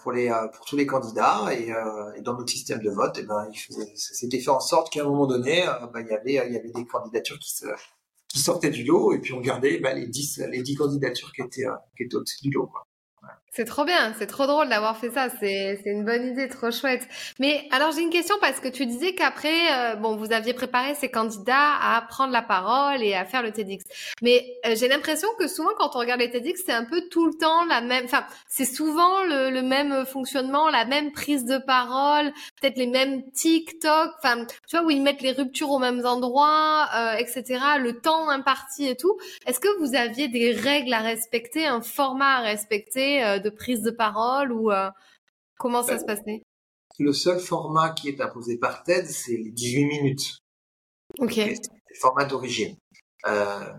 pour les pour tous les candidats et, dans notre système de vote eh ben c'était fait en sorte qu'à un moment donné ben, il y avait il y avait des candidatures qui sortaient du lot et puis on gardait bah, les 10 les 10 candidatures qui étaient, qui étaient au-dessus du lot.
C'est trop bien, c'est trop drôle d'avoir fait ça, c'est une bonne idée, trop chouette. Mais alors j'ai une question parce que tu disais qu'après, euh, bon, vous aviez préparé ces candidats à prendre la parole et à faire le TEDx. Mais euh, j'ai l'impression que souvent quand on regarde les TEDx, c'est un peu tout le temps la même, enfin, c'est souvent le, même fonctionnement, la même prise de parole, peut-être les mêmes TikTok, enfin, tu vois, où ils mettent les ruptures aux mêmes endroits, euh, etc., le temps imparti et tout. Est-ce que vous aviez des règles à respecter, un format à respecter de prise de parole ou euh, comment ça se passait?
Le seul format qui est imposé par TED, c'est les 18 minutes.
Ok.
Le format d'origine. Euh,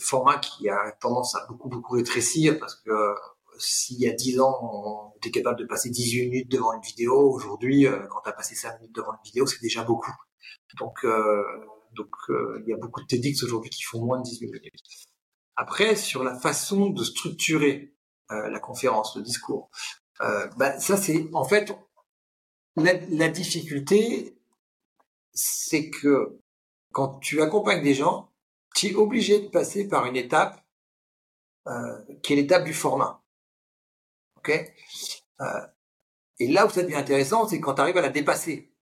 format qui a tendance à beaucoup, beaucoup rétrécir parce que euh, s'il y a 10 ans, on était capable de passer 18 minutes devant une vidéo, aujourd'hui, euh, quand tu as passé 5 minutes devant une vidéo, c'est déjà beaucoup. Donc, euh, donc il y a beaucoup de TEDx aujourd'hui qui font moins de 18 minutes. Après, sur la façon de structurer la conférence, le discours, bah, ça c'est en fait la, la difficulté, c'est que quand tu accompagnes des gens, tu es obligé de passer par une étape euh, qui est l'étape du format. Ok? Euh, Et là où ça devient intéressant, c'est quand tu arrives à la dépasser.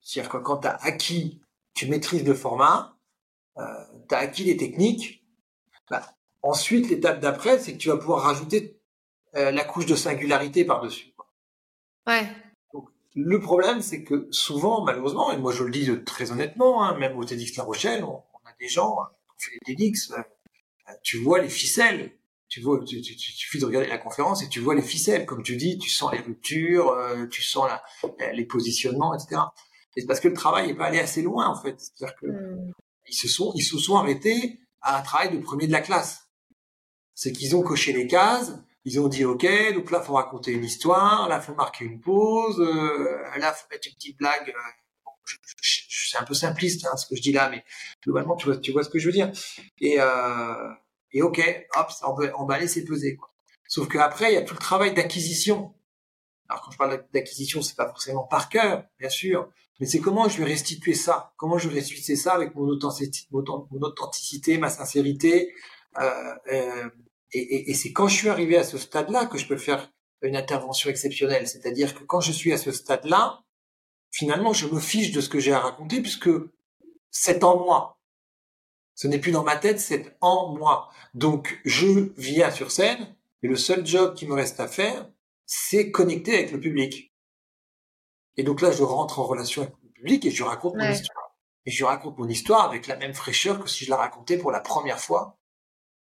C'est-à-dire que quand tu as acquis, tu maîtrises le format, euh, tu as acquis les techniques, bah, ensuite l'étape d'après, c'est que tu vas pouvoir rajouter euh, la couche de singularité par-dessus.
Ouais.
Le problème, c'est que souvent, malheureusement, et moi je le dis très honnêtement, hein, même au TEDx La Rochelle, on, a des gens qui hein, ont fait les TEDx, euh, tu vois les ficelles, tu vois, tu, tu, tu, suffit de regarder la conférence et tu vois les ficelles, comme tu dis, tu sens les ruptures, euh, tu sens la, les positionnements, etc. Et c'est parce que le travail n'est pas allé assez loin en fait, c'est-à-dire que hmm. ils se sont, ils se sont arrêtés à un travail de premier de la classe. C'est qu'ils ont coché les cases, ils ont dit ok, donc là faut raconter une histoire, là faut marquer une pause, euh, là faut mettre une petite blague. Euh, c'est un peu simpliste hein, ce que je dis là, mais globalement tu vois, tu vois ce que je veux dire. Et, euh, et ok, hop, emballer c'est peser. Quoi. Sauf qu'après il y a tout le travail d'acquisition. Alors quand je parle d'acquisition, c'est pas forcément par cœur, bien sûr, mais c'est comment je vais restituer ça, comment je vais restituer ça avec mon authenticité, mon authenticité ma sincérité. Euh, euh, et, et, c'est quand je suis arrivé à ce stade-là que je peux faire une intervention exceptionnelle. C'est-à-dire que quand je suis à ce stade-là, finalement, je me fiche de ce que j'ai à raconter puisque c'est en moi. Ce n'est plus dans ma tête, c'est en moi. Donc, je viens sur scène et le seul job qui me reste à faire, c'est connecter avec le public. Et donc là, je rentre en relation avec le public et je raconte mon histoire. Et je raconte mon histoire avec la même fraîcheur que si je la racontais pour la première fois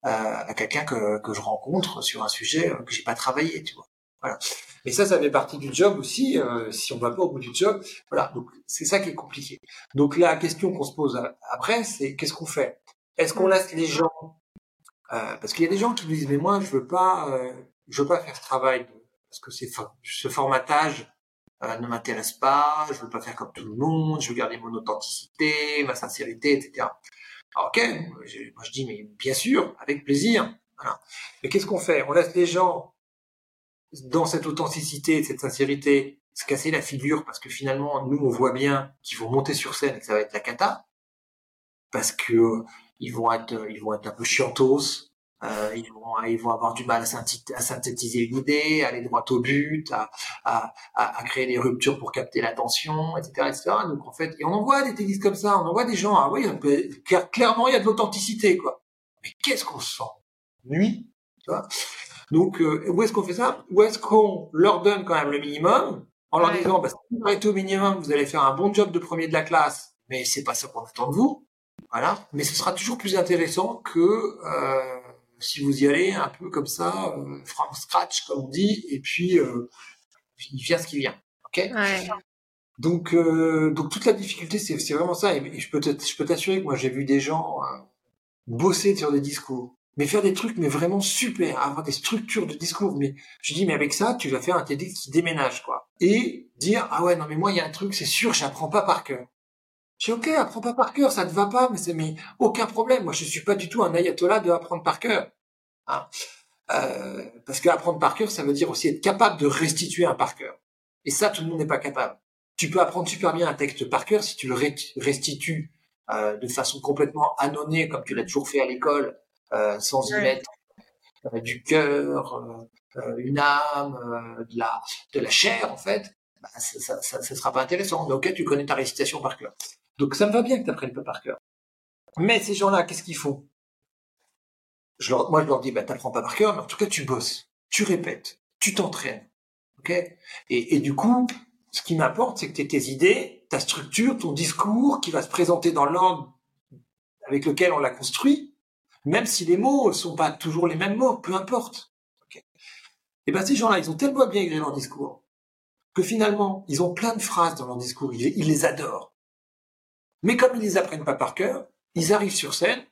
à quelqu'un que, que je rencontre sur un sujet euh, que j'ai pas travaillé, tu vois. Voilà. Mais ça, ça fait partie du job aussi. Euh, si on va pas au bout du job, voilà. Donc c'est ça qui est compliqué. Donc la question qu'on se pose après, c'est qu'est-ce qu'on fait? Est-ce qu'on laisse les gens euh, Parce qu'il y a des gens qui me disent mais moi je veux pas, euh, je veux pas faire ce travail parce que c'est ce formatage euh, ne m'intéresse pas. Je veux pas faire comme tout le monde. Je veux garder mon authenticité, ma sincérité, etc. Ah, ok, moi je dis, mais bien sûr, avec plaisir. Voilà. Mais qu'est-ce qu'on fait? On laisse les gens dans cette authenticité, cette sincérité, se casser la figure parce que finalement, nous, on voit bien qu'ils vont monter sur scène et que ça va être la cata, parce que euh, ils vont être, ils vont être un peu chiantos, euh, ils, vont, ils vont avoir du mal à, synthétiser une idée, à aller droit au but, à, à, à, créer des ruptures pour capter l'attention, etc., etc. Donc en fait, et on en voit des tennis comme ça, on en voit des gens, ah oui, clairement il y a de l'authenticité, quoi. Mais qu'est-ce qu'on sent? Nuit, tu vois? Donc euh, où est-ce qu'on fait ça? Où est-ce qu'on leur donne quand même le minimum en leur disant, bah, si vous arrêtez au minimum, vous allez faire un bon job de premier de la classe, mais c'est pas ça qu'on attend de vous. Voilà. Mais ce sera toujours plus intéressant que euh, si vous y allez un peu comme ça, euh, from scratch comme on dit, et puis euh, il vient ce qui vient. Ok? Donc euh, donc toute la difficulté c'est c'est vraiment ça. Et, je peux je peux t'assurer que moi j'ai vu des gens euh, bosser sur des discours, mais faire des trucs mais vraiment super, avoir des structures de discours. Mais je dis mais avec ça tu vas faire un TEDx qui déménage quoi. Et dire ah ouais non mais moi il y a un truc c'est sûr j'apprends pas par cœur. Je dis ok, apprends pas par cœur, ça te va pas, mais c'est mais aucun problème. Moi, je suis pas du tout un ayatollah de apprendre par cœur. Hein. Euh, parce que apprendre par cœur, ça veut dire aussi être capable de restituer un par cœur. Et ça, tout le monde n'est pas capable. Tu peux apprendre super bien un texte par cœur si tu le restitues euh, de façon complètement anonnée, comme tu l'as toujours fait à l'école, euh, sans y mettre euh, du cœur, euh, euh, une âme, de la de la chair en fait. Bah, ça, ça, ça, sera pas intéressant. Mais ok, tu connais ta récitation par cœur. Donc ça me va bien que tu apprennes pas par cœur. Mais ces gens-là, qu'est-ce qu'ils font? Je leur, Moi, je leur dis, bah, t'apprends pas par cœur, mais en tout cas, tu bosses, tu répètes, tu t'entraînes. Et, du coup, ce qui m'importe, c'est que tu tes idées, ta structure, ton discours, qui va se présenter dans l'ordre avec lequel on l'a construit, même si les mots sont pas toujours les mêmes mots, peu importe. Et ben ces gens-là, ils ont tellement bien écrit leur discours que finalement, ils ont plein de phrases dans leur discours, ils, les adorent. Mais comme ils les apprennent pas par cœur, ils arrivent sur scène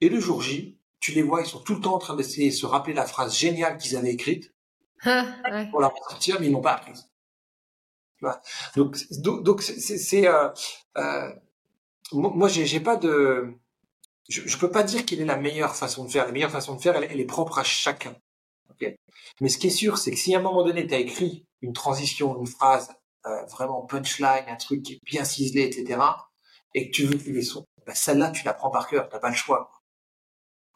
et le jour J, tu les vois, ils sont tout le temps en train d'essayer de se rappeler la phrase géniale qu'ils avaient écrite (laughs) pour la ressortir, mais ils n'ont pas appris. Donc, donc c'est, euh, euh, moi, j'ai, pas de, je, je peux pas dire quelle est la meilleure façon de faire. La meilleure façon de faire, elle, est propre à chacun. Mais ce qui est sûr, c'est que si à un moment donné, tu as écrit une transition, une phrase euh, vraiment punchline, un truc qui est bien ciselé, etc., et que tu veux que les sons, bah, celle-là, tu la prends par cœur, t'as pas le choix.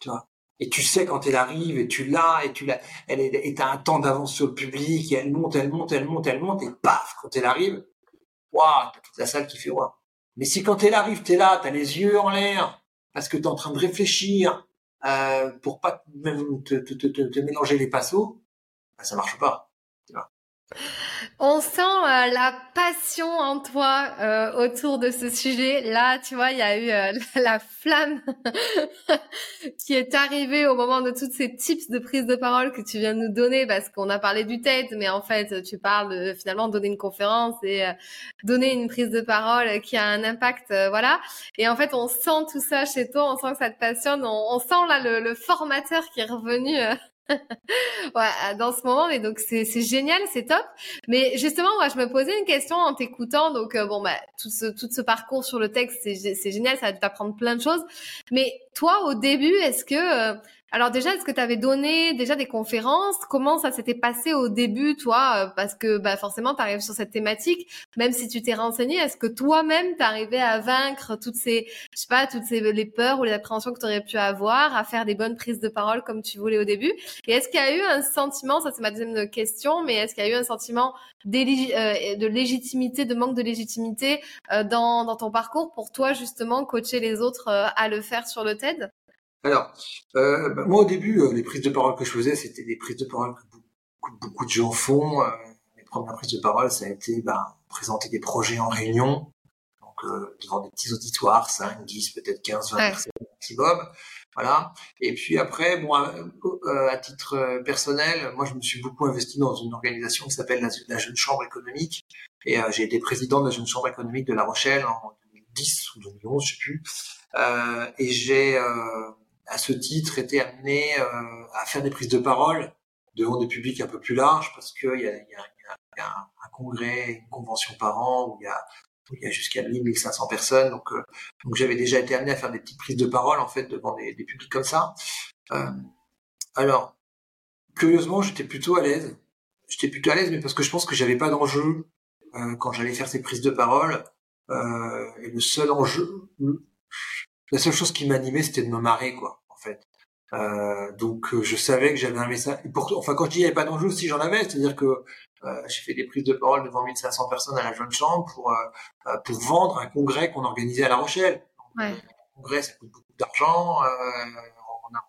Tu vois? Et tu sais quand elle arrive et tu l'as et tu l'as elle est un temps d'avance sur le public et elle monte elle monte elle monte elle monte et paf quand elle arrive waouh t'as toute la salle qui fait waouh. Mais si quand elle arrive t'es là t'as les yeux en l'air parce que t'es en train de réfléchir euh, pour pas même te, mélanger les passos bah, ça marche pas
on sent euh, la passion en toi euh, autour de ce sujet. Là, tu vois, il y a eu euh, (laughs) la flamme (laughs) qui est arrivée au moment de toutes ces tips de prise de parole que tu viens de nous donner, parce qu'on a parlé du TED, mais en fait, tu parles de, finalement donner une conférence et donner une prise de parole qui a un impact, voilà. Et en fait, on sent tout ça chez toi, on sent que ça te passionne, on, sent là le, le, formateur qui est revenu ouais, dans ce moment, mais donc c'est génial, c'est top. Mais justement, moi, je me posais une question en t'écoutant. Donc euh, bon, bah tout ce tout ce parcours sur le texte, c'est génial, ça va t'apprendre plein de choses. Mais toi, au début, est-ce que euh, alors déjà, est-ce que tu avais donné déjà des conférences? Comment ça s'était passé au début, toi? Euh, Parce que bah, forcément, tu arrives sur cette thématique, même si tu t'es renseigné, est-ce que toi-même, tu à vaincre toutes ces, je sais pas, toutes ces les peurs ou les appréhensions que tu aurais pu avoir, à faire des bonnes prises de parole comme tu voulais au début? Et est-ce qu'il y a eu un sentiment, ça c'est ma deuxième question, mais est-ce qu'il y a eu un sentiment euh, de légitimité, de manque de légitimité euh, dans, dans ton parcours pour toi justement coacher les autres à le faire sur le TED?
Alors, euh, bah, moi au début, euh, les prises de parole que je faisais, c'était des prises de parole que beaucoup, beaucoup de gens font. Euh, mes premières prises de parole, ça a été bah, présenter des projets en réunion, donc euh, devant des petits auditoires, 5, 10, peut-être 15, 20 personnes maximum. Voilà. Et puis après, moi, euh, à titre personnel, moi je me suis beaucoup investi dans une organisation qui s'appelle la, Jeune Chambre économique. Et j'ai été président de la Jeune Chambre économique de La Rochelle en 2010 ou 2011, je sais plus. et j'ai à ce titre, été amené euh, à faire des prises de parole devant des publics un peu plus larges parce qu'il y a, y, a, y a un, congrès, une convention par an où il y a, il y a jusqu'à 1500 personnes. Donc, euh, donc j'avais déjà été amené à faire des petites prises de parole en fait devant des, des publics comme ça. Euh, alors, curieusement, j'étais plutôt à l'aise. J'étais plutôt à l'aise, mais parce que je pense que j'avais pas d'enjeu euh, quand j'allais faire ces prises de parole. Euh, et le seul enjeu, la seule chose qui m'animait, c'était de me marrer, quoi. Euh, donc euh, je savais que j'avais un message. pour, enfin quand je dis il n'y avait pas d'enjeu, si j'en avais, c'est-à-dire que euh, j'ai fait des prises de parole devant 1500 personnes à la Jeune Chambre pour euh, pour vendre un congrès qu'on organisait à La Rochelle.
Ouais.
Un congrès, ça coûte beaucoup d'argent. on a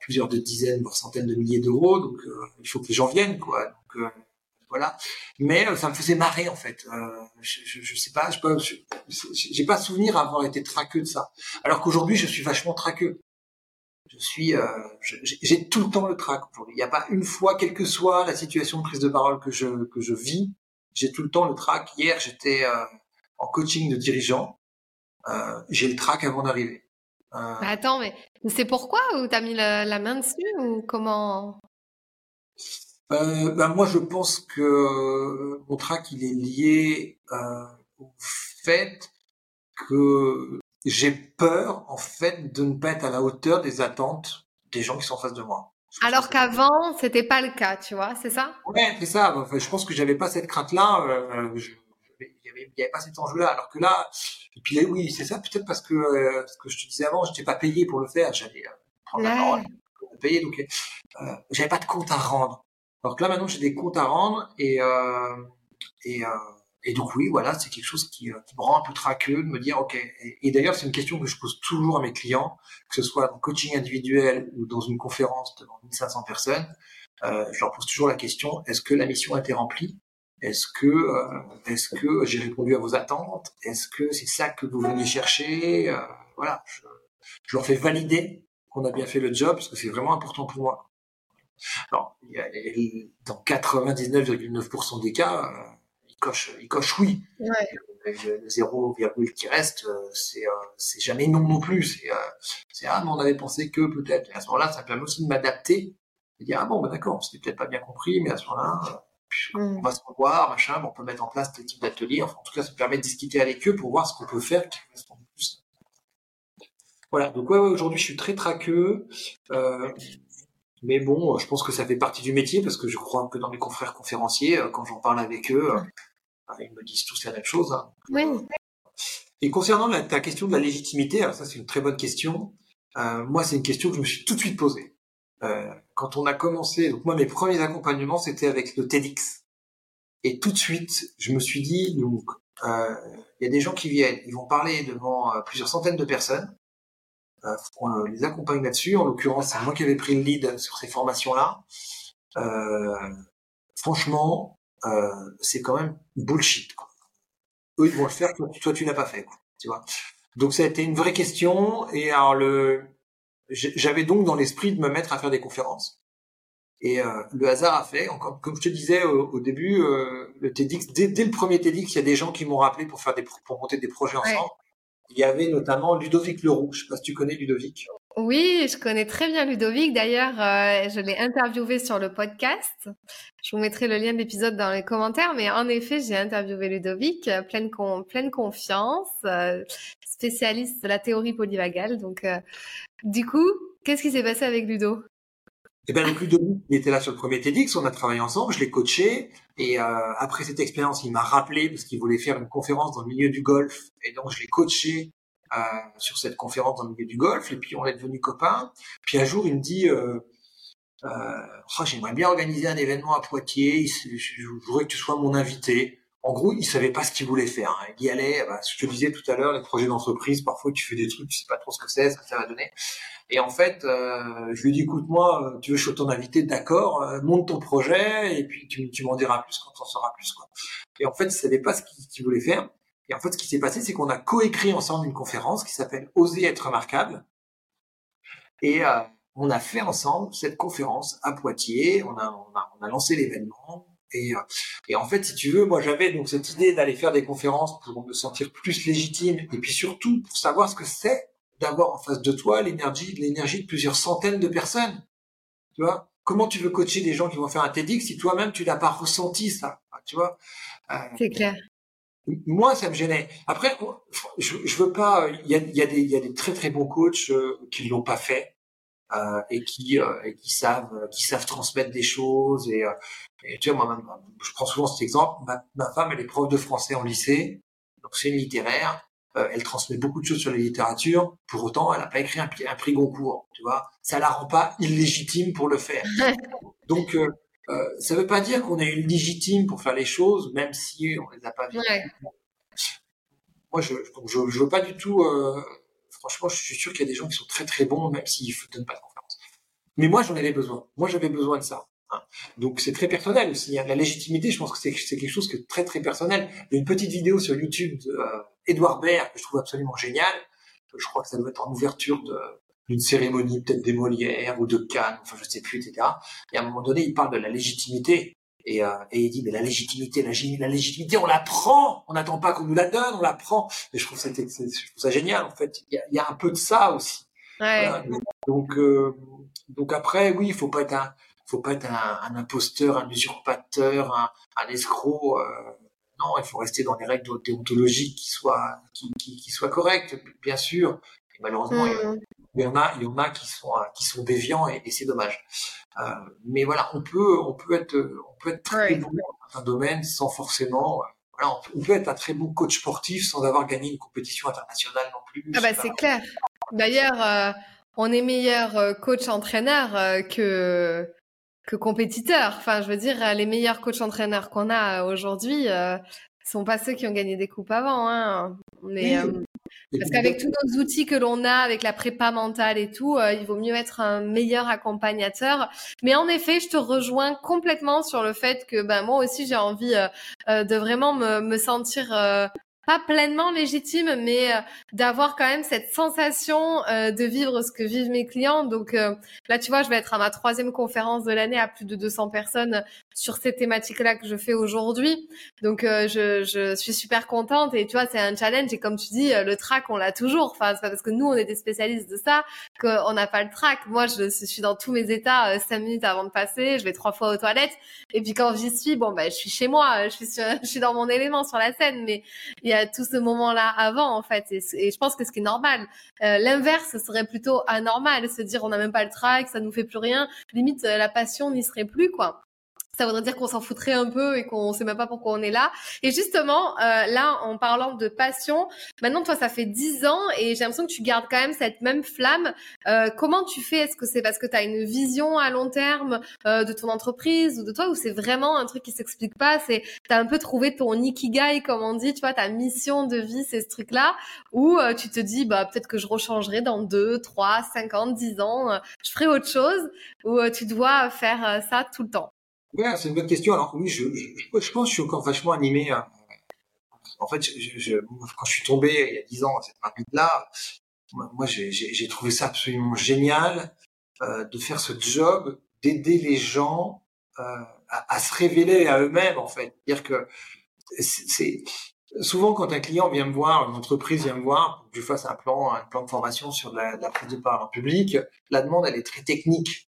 plusieurs de dizaines, voire centaines de milliers d'euros, donc il faut que les gens viennent, quoi. Donc voilà. Mais ça me faisait marrer en fait. je, je, je, sais pas, je j'ai pas souvenir avoir été traqueux de ça. Alors qu'aujourd'hui, je suis vachement traqueux je suis, euh, j'ai tout le temps le trac. Il n'y a pas une fois, quelle que soit la situation de prise de parole que je que je vis, j'ai tout le temps le trac. Hier, j'étais euh, en coaching de dirigeant. Euh, j'ai le trac avant d'arriver.
Euh, attends, mais c'est pourquoi? Ou t'as mis la, main dessus? Ou comment?
Euh, ben moi, je pense que mon trac, il est lié au fait que j'ai peur en fait de ne pas être à la hauteur des attentes des gens qui sont en face de moi.
Alors qu'avant, c'était pas le cas, tu vois, c'est ça?
Ouais, c'est ça. Enfin, je pense que j'avais pas cette crainte-là. Euh, il y avait, pas cet enjeu-là. Alors que là, et puis là, oui, c'est ça. Peut-être parce que euh, ce que je te disais avant, je n'étais pas payé pour le faire. J'allais euh, prendre la parole, payer, donc euh, j'avais pas de compte à rendre. Alors que là, maintenant, j'ai des comptes à rendre et euh, et euh, et donc oui, voilà, c'est quelque chose qui, euh, qui, me rend un peu traqueux de me dire, ok. Et, d'ailleurs, c'est une question que je pose toujours à mes clients, que ce soit en coaching individuel ou dans une conférence devant 1500 personnes. Euh, je leur pose toujours la question est-ce que la mission a été remplie? Est-ce que euh, est-ce que j'ai répondu à vos attentes? Est-ce que c'est ça que vous venez chercher? Euh, Voilà, je, leur fais valider qu'on a bien fait le job parce que c'est vraiment important pour moi. Alors, il dans 99,9% des cas euh, coche, il coche oui. le 0, qui reste, c'est c'est jamais non non plus. C'est ah mais on avait pensé que peut-être. À ce moment-là, ça permet aussi de m'adapter et dire ah bon bah d'accord, c'était peut-être pas bien compris, mais à ce moment-là, on va se revoir, machin, on peut mettre en place tel type d'atelier. Enfin, en tout cas, ça permet de discuter avec eux pour voir ce qu'on peut faire qui correspond plus. Voilà, donc ouais, ouais aujourd'hui je suis très traqueux. Euh, mais bon, je pense que ça fait partie du métier parce que je crois un peu dans mes confrères conférenciers, euh, quand j'en parle avec eux, euh, bah, ils me disent tous la même chose. Hein.
Oui.
Et concernant ta question de la légitimité, alors ça c'est une très bonne question. Euh, moi, c'est une question que je me suis tout de suite posée. Euh, quand on a commencé, donc moi mes premiers accompagnements c'était avec le TEDx. Et tout de suite, je me suis dit, donc, euh, il y a des gens qui viennent, ils vont parler devant plusieurs centaines de personnes. Euh, on les accompagne là-dessus. En l'occurrence, c'est moi qui avais pris le lead sur ces formations-là. Euh, franchement, euh, c'est quand même bullshit. Quoi. Eux, ils vont le faire, toi, toi tu n'as pas fait. Quoi, tu vois. Donc ça a été une vraie question. Et alors le, j'avais donc dans l'esprit de me mettre à faire des conférences. Et euh, le hasard a fait, encore, comme je te disais au, début, euh, le TEDx, dès, le premier TEDx, il y a des gens qui m'ont rappelé pour faire des pour monter des projets ensemble. Il y avait notamment Ludovic Leroux. Je sais pas si tu connais Ludovic.
Oui, je connais très bien Ludovic. D'ailleurs, euh, je l'ai interviewé sur le podcast. Je vous mettrai le lien de l'épisode dans les commentaires. Mais en effet, j'ai interviewé Ludovic, pleine, con pleine confiance, spécialiste de la théorie polyvagale. Donc, du coup, qu'est-ce qui s'est passé avec Ludo?
Eh bien, donc Ludovic, il était là sur le premier TEDx, on a travaillé ensemble, je l'ai coaché, et euh, après cette expérience, il m'a rappelé parce qu'il voulait faire une conférence dans le milieu du golf, et donc je l'ai coaché euh, sur cette conférence dans le milieu du golf, et puis on est devenus copains. Puis un jour, il me dit, euh oh, j'aimerais bien organiser un événement à Poitiers, je voudrais que tu sois mon invité. En gros, il savait pas ce qu'il voulait faire. Hein. Il y allait, bah, je te disais tout à l'heure, les projets d'entreprise, parfois tu fais des trucs, tu sais pas trop ce que c'est, ce que ça va donner. Et en fait, euh, je lui dis, écoute, moi, euh, tu veux je sois ton invité, d'accord, euh, monte ton projet, et puis tu, tu m'en diras plus quand on saura plus. Quoi. Et en fait, il savait pas ce qu'il voulait faire. Et en fait, ce qui s'est passé, c'est qu'on a coécrit ensemble une conférence qui s'appelle Oser être remarquable. Et euh, on a fait ensemble cette conférence à Poitiers. On a, on a, on a lancé l'événement. Et, et, en fait, si tu veux, moi j'avais donc cette idée d'aller faire des conférences pour me sentir plus légitime et puis surtout pour savoir ce que c'est d'avoir en face de toi l'énergie, l'énergie de plusieurs centaines de personnes. Tu vois? Comment tu veux coacher des gens qui vont faire un TEDx si toi-même tu l'as pas ressenti ça? Tu vois?
Euh, C'est clair.
Moi, ça me gênait. Après, je, je veux pas. Il y a, y, a des, y a des très très bons coachs euh, qui l'ont pas fait euh, et qui euh, et qui savent qui savent transmettre des choses et, et tu vois moi, je prends souvent cet exemple. Ma, ma femme, elle est prof de français en lycée, donc c'est une littéraire euh, elle transmet beaucoup de choses sur la littérature. Pour autant, elle n'a pas écrit un, prix Goncourt. Tu vois, ça la rend pas illégitime pour le faire. (laughs) Donc, euh, euh, ça veut pas dire qu'on est légitime pour faire les choses, même si on les a pas vues. Moi, je, je, je, veux pas du tout. Franchement, je suis sûr qu'il y a des gens qui sont très très bons, même s'ils ne donnent pas de conférence. Mais moi, j'en avais besoin. Moi, j'avais besoin de ça. Hein. Donc c'est très personnel aussi. Hein. La légitimité, je pense que c'est quelque chose qui est très très personnel. Il y a une petite vidéo sur YouTube de euh, Baird que je trouve absolument génial. Je crois que ça doit être en ouverture d'une cérémonie, peut-être des Molières ou de Cannes, enfin je sais plus, etc. Et à un moment donné, il parle de la légitimité. Et, euh, et il dit, mais la légitimité, la, la légitimité, on la prend. On n'attend pas qu'on nous la donne, on la prend. Et je trouve ça, je trouve ça génial, en fait. Il y a, il y a un peu de ça aussi.
Ouais.
Donc, euh, donc après, oui, il faut pas être un, faut pas être un, un imposteur, un usurpateur, un, un escroc. Euh, non, il faut rester dans les règles déontologiques qui soient qui, qui, qui soient correctes, bien sûr. Et malheureusement, mmh. il y en a, il y en a qui sont qui sont déviants et, et c'est dommage. Euh, mais voilà, on peut on peut être on peut être très bon dans un domaine sans forcément voilà, on peut être un très bon coach sportif sans avoir gagné une compétition internationale non plus.
Ah bah c'est clair. D'ailleurs, euh, on est meilleur euh, coach entraîneur euh, que que compétiteurs. Enfin, je veux dire, les meilleurs coachs entraîneurs qu'on a aujourd'hui euh, sont pas ceux qui ont gagné des coupes avant. Hein. Mais, euh, parce qu'avec tous nos outils que l'on a, avec la prépa mentale et tout, euh, il vaut mieux être un meilleur accompagnateur. Mais en effet, je te rejoins complètement sur le fait que ben moi aussi j'ai envie euh, de vraiment me, me sentir pas pleinement légitime, mais euh, d'avoir quand même cette sensation euh, de vivre ce que vivent mes clients. Donc euh, là, tu vois, je vais être à ma troisième conférence de l'année à plus de 200 personnes sur ces thématiques-là que je fais aujourd'hui. Donc je, je, suis super contente et tu vois, c'est un challenge. Et comme tu dis, le track, on l'a toujours. Enfin, c'est pas parce que nous, on est des spécialistes de ça qu'on n'a pas le track. Moi, je, suis dans tous mes états cinq minutes avant de passer. Je vais trois fois aux toilettes. Et puis quand j'y suis, bon, bah, je suis chez moi. Je suis, (laughs) je suis dans mon élément sur la scène. Mais il y a tout ce moment-là avant, en fait. Et, je pense que ce qui est normal. Euh, l'inverse serait plutôt anormal, se dire on n'a même pas le track, ça nous fait plus rien. Limite, euh, la passion n'y serait plus, quoi ça voudrait dire qu'on s'en foutrait un peu et qu'on sait même pas pourquoi on est là. Et justement, euh, là, en parlant de passion, maintenant, toi, ça fait dix ans et j'ai l'impression que tu gardes quand même cette même flamme. Euh, comment tu fais? Est-ce que c'est parce que tu as une vision à long terme euh, de ton entreprise ou de toi ou c'est vraiment un truc qui s'explique pas? C'est tu as un peu trouvé ton ikigai, comme on dit, tu vois, ta mission de vie, c'est ce truc-là, ou euh, tu te dis, bah peut-être que je rechangerai dans deux, trois, cinq ans, dix ans, euh, je ferai autre chose, ou tu dois faire ça tout le temps?
Ouais, c'est une bonne question. Alors oui, je, je, je, pense que je suis encore vachement animé. Hein. En fait, je, quand je suis tombé il y a dix ans à cette marmite-là, moi, j'ai trouvé ça absolument génial euh, de faire ce job, d'aider les gens euh, à, se révéler à eux-mêmes, en fait. C'est-à-dire que c'est souvent quand un client vient me voir, une entreprise vient me voir, pour que je fasse un plan, un plan de formation sur la, la prise de parole en public, la demande elle est très technique.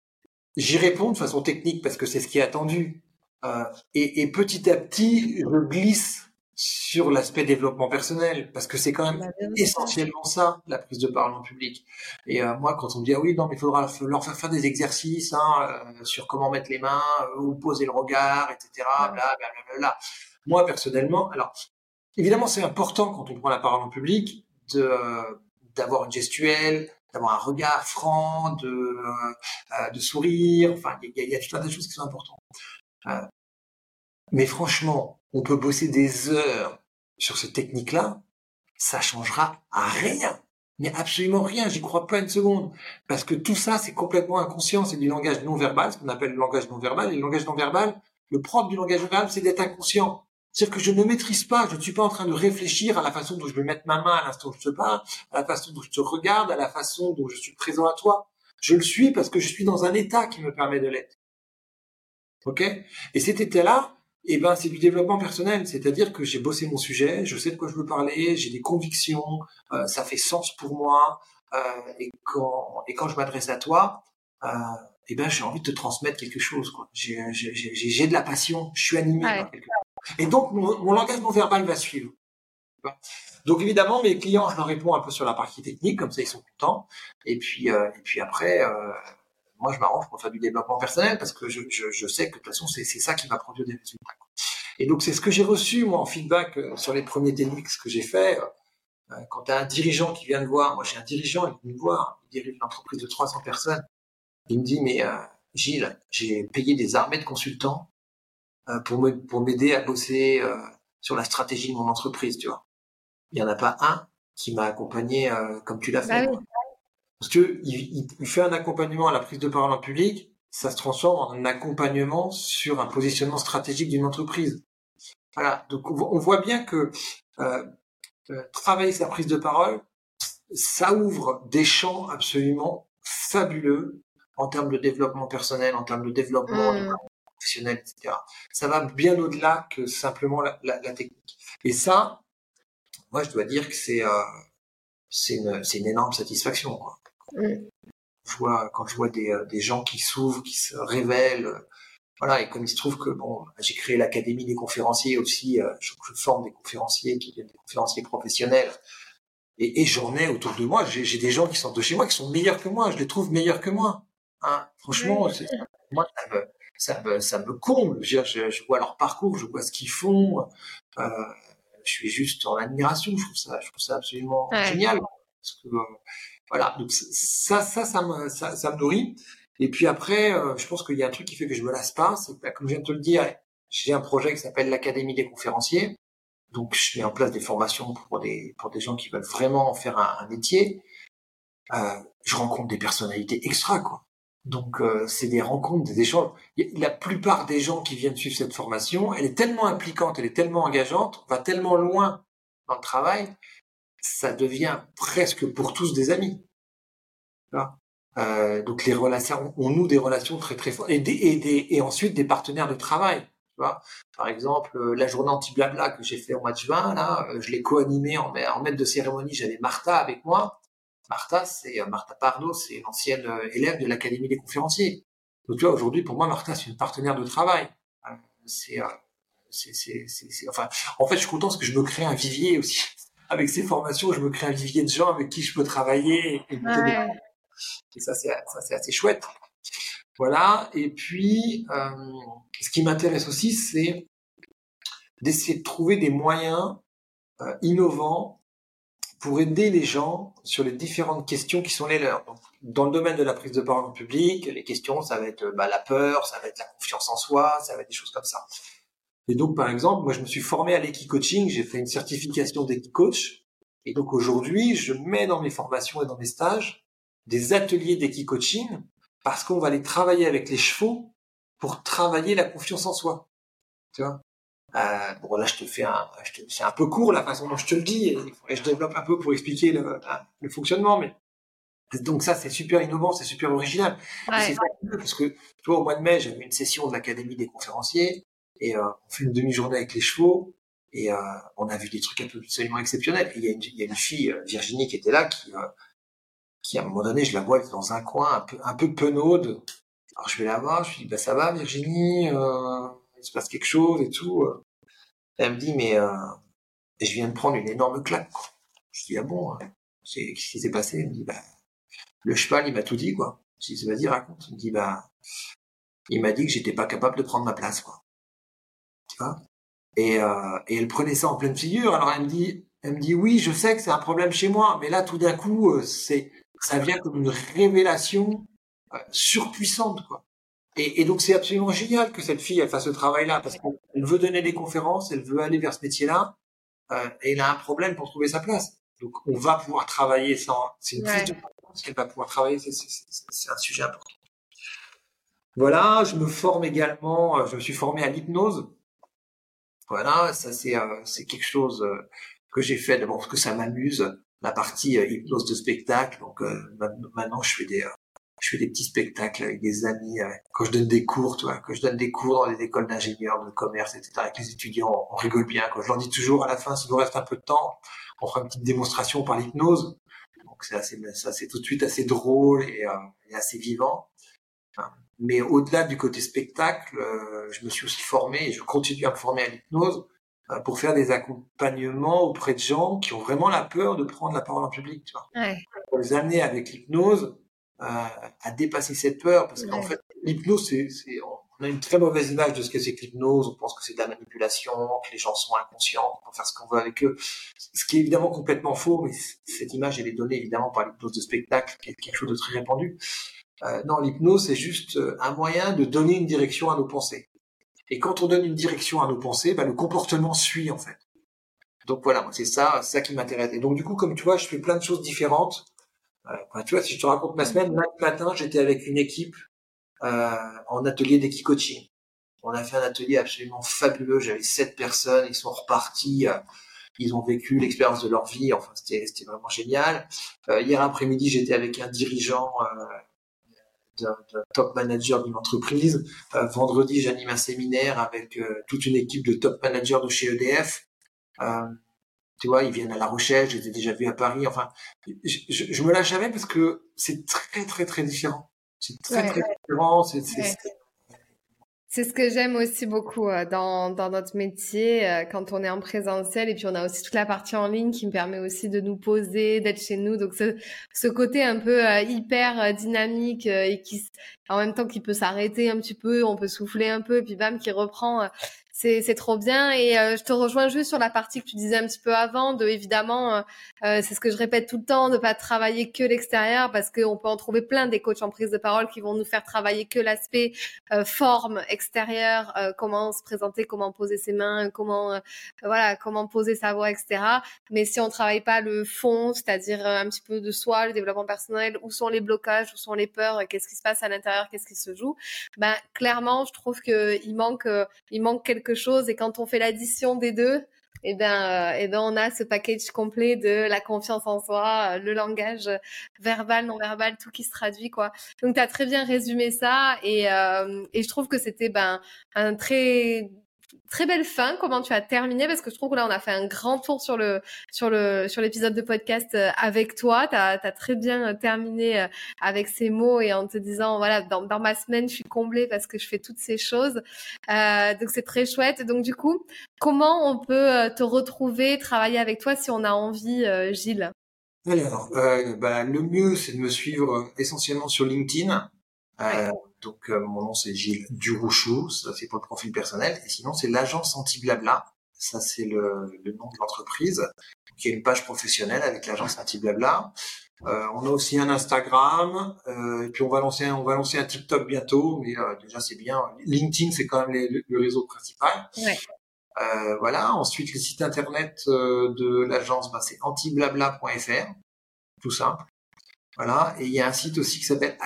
J'y réponds de façon technique parce que c'est ce qui est attendu. Euh, et, et, petit à petit, je glisse sur l'aspect développement personnel parce que c'est quand même essentiellement ça, la prise de parole en public. Et euh, moi, quand on me dit ah oui, non, mais il faudra leur faire faire des exercices hein, euh, sur comment mettre les mains, euh, où poser le regard, etc. Bla, bla, bla, bla, Moi, personnellement, alors évidemment, c'est important quand on prend la parole en public de d'avoir une gestuelle, d'avoir un regard franc, de, euh, sourire. Il y, a tout un tas de choses qui sont importantes. Euh, mais franchement, on peut bosser des heures sur cette technique-là, ça changera à rien. Mais absolument rien, j'y crois pas une seconde. Parce que tout ça, c'est complètement inconscient, c'est du langage non verbal, ce qu'on appelle le langage non verbal. Et le langage non verbal, le propre du langage verbal, c'est d'être inconscient. C'est-à-dire que je ne maîtrise pas, je ne suis pas en train de réfléchir à la façon dont je vais mettre ma main à l'instant où je te parle, à la façon dont je te regarde, à la façon dont je suis présent à toi. Je le suis parce que je suis dans un état qui me permet de l'être. Ok? Et cet état-là, eh ben, c'est du développement personnel. C'est-à-dire que j'ai bossé mon sujet, je sais de quoi je veux parler, j'ai des convictions, euh, ça fait sens pour moi. Euh, et quand et quand je m'adresse à toi, euh, eh ben, j'ai envie de te transmettre quelque chose. J'ai de la passion, je suis animé par quelque chose. Et donc, mon, mon langage non verbal va suivre. Donc évidemment, mes clients, je leur réponds un peu sur la partie technique, comme ça ils sont contents. Et puis, euh, et puis après, euh, moi je m'arrange pour faire du développement personnel parce que je, je, je sais que de toute façon c'est ça qui va produire des résultats. Et donc c'est ce que j'ai reçu moi en feedback euh, sur les premiers TEDx que j'ai fait. Euh, quand tu un dirigeant qui vient me voir, moi j'ai un dirigeant, il vient me voir, il dirige une entreprise de 300 personnes. Il me dit mais euh, Gilles, j'ai payé des armées de consultants euh, pour pour m'aider à bosser euh, sur la stratégie de mon entreprise, tu vois. Il y en a pas un qui m'a accompagné euh, comme tu l'as fait. Bah Parce que il, il, fait un accompagnement à la prise de parole en public, ça se transforme en un accompagnement sur un positionnement stratégique d'une entreprise. Voilà. Donc on voit bien que euh, travailler sa prise de parole, ça ouvre des champs absolument fabuleux en termes de développement personnel, en termes de développement mmh etc. Ça va bien au-delà que simplement la, la, la, technique. Et ça, moi, je dois dire que c'est euh, c'est une, une, énorme satisfaction. Quoi. Mm. Je vois, quand je vois des, euh, des gens qui s'ouvrent, qui se révèlent, voilà, et comme il se trouve que bon, j'ai créé l'académie des conférenciers aussi, euh, je, je, forme des conférenciers qui viennent des conférenciers professionnels, et, et j'en ai autour de moi, j'ai des gens qui sortent de chez moi qui sont meilleurs que moi, je les trouve meilleurs que moi. Hein. Franchement, c'est moi, ça me, ça me, ça me comble. Je, je, je, vois leur parcours, je vois ce qu'ils font. Euh, je suis juste en admiration. Je trouve ça, je trouve ça absolument génial. Parce que, euh, voilà, donc ça, ça, ça me, ça, ça me nourrit. Et puis après, euh, je pense qu'il y a un truc qui fait que je me lasse pas. C'est bah, comme je viens de te le dire, j'ai un projet qui s'appelle l'Académie des conférenciers. Donc, je mets en place des formations pour des, pour des gens qui veulent vraiment faire un, un métier. Euh, je rencontre des personnalités extra, quoi. Donc euh, c'est des rencontres, des échanges. La plupart des gens qui viennent suivre cette formation, elle est tellement impliquante, elle est tellement engageante, va tellement loin dans le travail, ça devient presque pour tous des amis. Euh, donc les relations, on noue des relations très très fortes et, et, et ensuite des partenaires de travail. Tu vois? Par exemple, euh, la journée anti-blabla que j'ai fait au mois de juin, là, euh, je l'ai co-animé en, en maître de cérémonie. J'avais Martha avec moi. Martha, c'est Martha Pardo, c'est l'ancienne élève de l'Académie des conférenciers. Donc tu vois, aujourd'hui, pour moi, Martha, c'est une partenaire de travail. C'est, c'est, c'est, enfin, en fait, je suis content parce que je me crée un vivier aussi. (laughs) Avec ces formations, je me crée un vivier de gens avec qui je peux travailler et, et ça, c'est, ça, c'est assez chouette. Voilà. Et puis, euh, ce qui m'intéresse aussi, c'est d'essayer de trouver des moyens euh, innovants pour aider les gens sur les différentes questions qui sont les leurs. Donc, dans le domaine de la prise de parole en public, les questions, ça va être bah, la peur, ça va être la confiance en soi, ça va être des choses comme ça. Et donc, par exemple, moi, je me suis formé à l'Equi-Coaching, j'ai fait une certification d'Equi-Coach. Et donc, aujourd'hui, je mets dans mes formations et dans mes stages des ateliers d'Equi-Coaching parce qu'on va aller travailler avec les chevaux pour travailler la confiance en soi. Tu vois? Euh, bon là je te fais un, c'est un peu court la façon dont je te le dis et, je développe un peu pour expliquer le, le fonctionnement, mais donc ça c'est super innovant, c'est super original. Ouais. Parce que tu vois au mois de mai j'avais une session de l'Académie des conférenciers et euh, on fait une demi-journée avec les chevaux et euh, on a vu des trucs absolument exceptionnels. Il y a une, il y a une fille euh, Virginie qui était là qui euh, qui à un moment donné, je la vois dans un coin un peu, un peu penaude. Alors je vais la voir, je lui dis, bah ça va Virginie, euh, il se passe quelque chose et tout. Elle me dit, mais euh, je viens de prendre une énorme claque. Je dis, ah bon, hein. qu'est-ce qui s'est passé? Elle me dit, bah le cheval, il m'a tout dit, quoi. Je dis, vas-y, raconte. Il me dit, bah, il m'a dit que j'étais pas capable de prendre ma place, quoi. Tu vois? Et, euh, et elle prenait ça en pleine figure. Alors elle me dit, elle me dit, oui, je sais que c'est un problème chez moi, mais là, tout d'un coup, euh, c'est ça vient comme une révélation euh, surpuissante, quoi. Et, et donc c'est absolument génial que cette fille elle fasse ce travail-là parce qu'elle veut donner des conférences, elle veut aller vers ce métier-là, euh, et elle a un problème pour trouver sa place. Donc on va pouvoir travailler sans, c'est une prise de conscience qu'elle va pouvoir travailler, c'est un sujet important. Voilà, je me forme également, euh, je me suis formé à l'hypnose. Voilà, ça c'est euh, c'est quelque chose que j'ai fait d'abord parce que ça m'amuse la partie euh, hypnose de spectacle. Donc euh, maintenant, je fais des euh, je fais des petits spectacles avec des amis. quand je donne des cours, tu vois, quand je donne des cours dans les écoles d'ingénieurs, de commerce, etc. Avec les étudiants, on, rigole bien. Quand je leur dis toujours à la fin, s'il nous reste un peu de temps, on fera une petite démonstration par l'hypnose. Donc c'est assez, ça c'est tout de suite assez drôle et, et assez vivant. Mais au-delà du côté spectacle, je me suis aussi formé et je continue à me former à l'hypnose euh, pour faire des accompagnements auprès de gens qui ont vraiment la peur de prendre la parole en public, tu vois. Ouais. Pour les amener avec l'hypnose euh, à dépasser cette peur, parce qu'en fait, l'hypnose, c'est, c'est, on a une très mauvaise image de ce que c'est que l'hypnose. On pense que c'est de la manipulation, que les gens sont inconscients, qu'on peut faire ce qu'on veut avec eux. Ce qui est évidemment complètement faux, mais cette image, elle est donnée évidemment par l'hypnose de spectacle, qui est quelque chose de très répandu. Euh, non, l'hypnose, c'est juste euh, un moyen de donner une direction à nos pensées. Et quand on donne une direction à nos pensées, bah, le comportement suit en fait. Donc voilà, c'est ça, ça qui m'intéresse. Et donc du coup, comme tu vois, je fais plein de choses différentes. Tu vois, si je te raconte ma semaine, lundi matin, j'étais avec une équipe euh, en atelier d'équi-coaching. On a fait un atelier absolument fabuleux. J'avais sept personnes, ils sont repartis. Euh, ils ont vécu l'expérience de leur vie. Enfin, c'était vraiment génial. Euh, hier après-midi, j'étais avec un dirigeant euh, d'un top manager d'une entreprise. Vendredi, j'anime un séminaire avec toute une équipe de top managers de chez EDF. Tu vois, ils viennent à La Rochelle, je les ai déjà vus à Paris. Enfin, je, je, me lâche jamais parce que c'est très, très, très différent. C'est très, très différent. C'est
c'est ce que j'aime aussi beaucoup euh, dans, dans notre métier euh, quand on est en présentiel et puis on a aussi toute la partie en ligne qui me permet aussi de nous poser, d'être chez nous. Donc ce, ce côté un peu euh, hyper dynamique et qui en même temps qui peut s'arrêter un petit peu, on peut souffler un peu et puis bam qui reprend c'est trop bien. Et euh, je te rejoins juste sur la partie que tu disais un petit peu avant de évidemment euh, euh, c'est ce que je répète tout le temps de pas travailler que l'extérieur parce qu'on peut en trouver plein des coachs en prise de parole qui vont nous faire travailler que l'aspect forme extérieure comment se présenter comment poser ses mains comment voilà comment poser sa voix etc mais si on travaille pas le fond c'est-à-dire un petit peu de soi le développement personnel où sont les blocages où sont les peurs qu'est-ce qui se passe à l'intérieur qu'est-ce qui se joue ben clairement je trouve que il manque il manque quelque chose et quand on fait l'addition des deux, eh ben, eh ben, on a ce package complet de la confiance en soi, le langage verbal, non verbal, tout qui se traduit, quoi. Donc, tu as très bien résumé ça et, et je trouve que c'était ben, un très très belle fin. Comment tu as terminé? Parce que je trouve que là, on a fait un grand tour sur le sur le sur l'épisode de podcast euh, avec toi. Tu as, très bien euh, terminé euh, avec ces mots et en te disant voilà, dans, dans ma semaine, je suis comblée parce que je fais toutes ces choses. Euh, donc c'est très chouette. Donc du coup, comment on peut te retrouver, travailler avec toi si on a envie, Gilles?
Alors, euh, bah, le mieux, c'est de me suivre essentiellement sur LinkedIn. Euh, donc euh, mon nom c'est Gilles Durouchou, ça c'est pour le profil personnel. Et sinon c'est l'agence Anti-Blabla, ça c'est le, le, nom de l'entreprise. qui a une page professionnelle avec l'agence Anti-Blabla. Euh, on a aussi un Instagram, euh, et puis on va lancer un, on va lancer un TikTok bientôt, mais euh, déjà c'est bien. LinkedIn c'est quand même les, le, réseau principal. Ouais. Voilà. Ensuite le site internet de l'agence, bah, c'est antiblabla.fr, tout simple. Voilà. Et il y a un site aussi qui s'appelle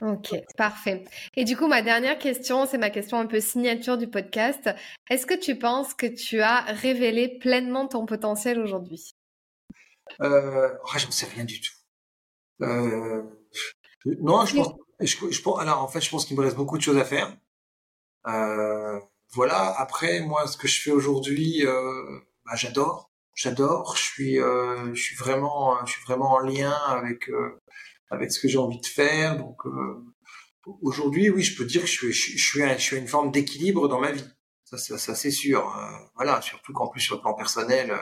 Ok, parfait. Et du coup, ma dernière question, c'est ma question un peu signature du podcast. Est-ce que tu penses que tu as révélé pleinement ton potentiel aujourd'hui?
Euh, oh, J'en sais rien du tout. Euh, non, je pense, je, pense, alors en fait, je pense qu'il me reste beaucoup de choses à faire. Euh, voilà. Après, moi, ce que je fais aujourd'hui, euh, bah, j'adore j'adore. Je suis, je suis vraiment, je suis vraiment en lien avec avec ce que j'ai envie de faire. Donc euh, aujourd'hui, oui, je peux dire que je suis, je, suis, à, je suis une forme d'équilibre dans ma vie. Ça, ça, ça c'est sûr. voilà, surtout qu'en plus sur le plan personnel,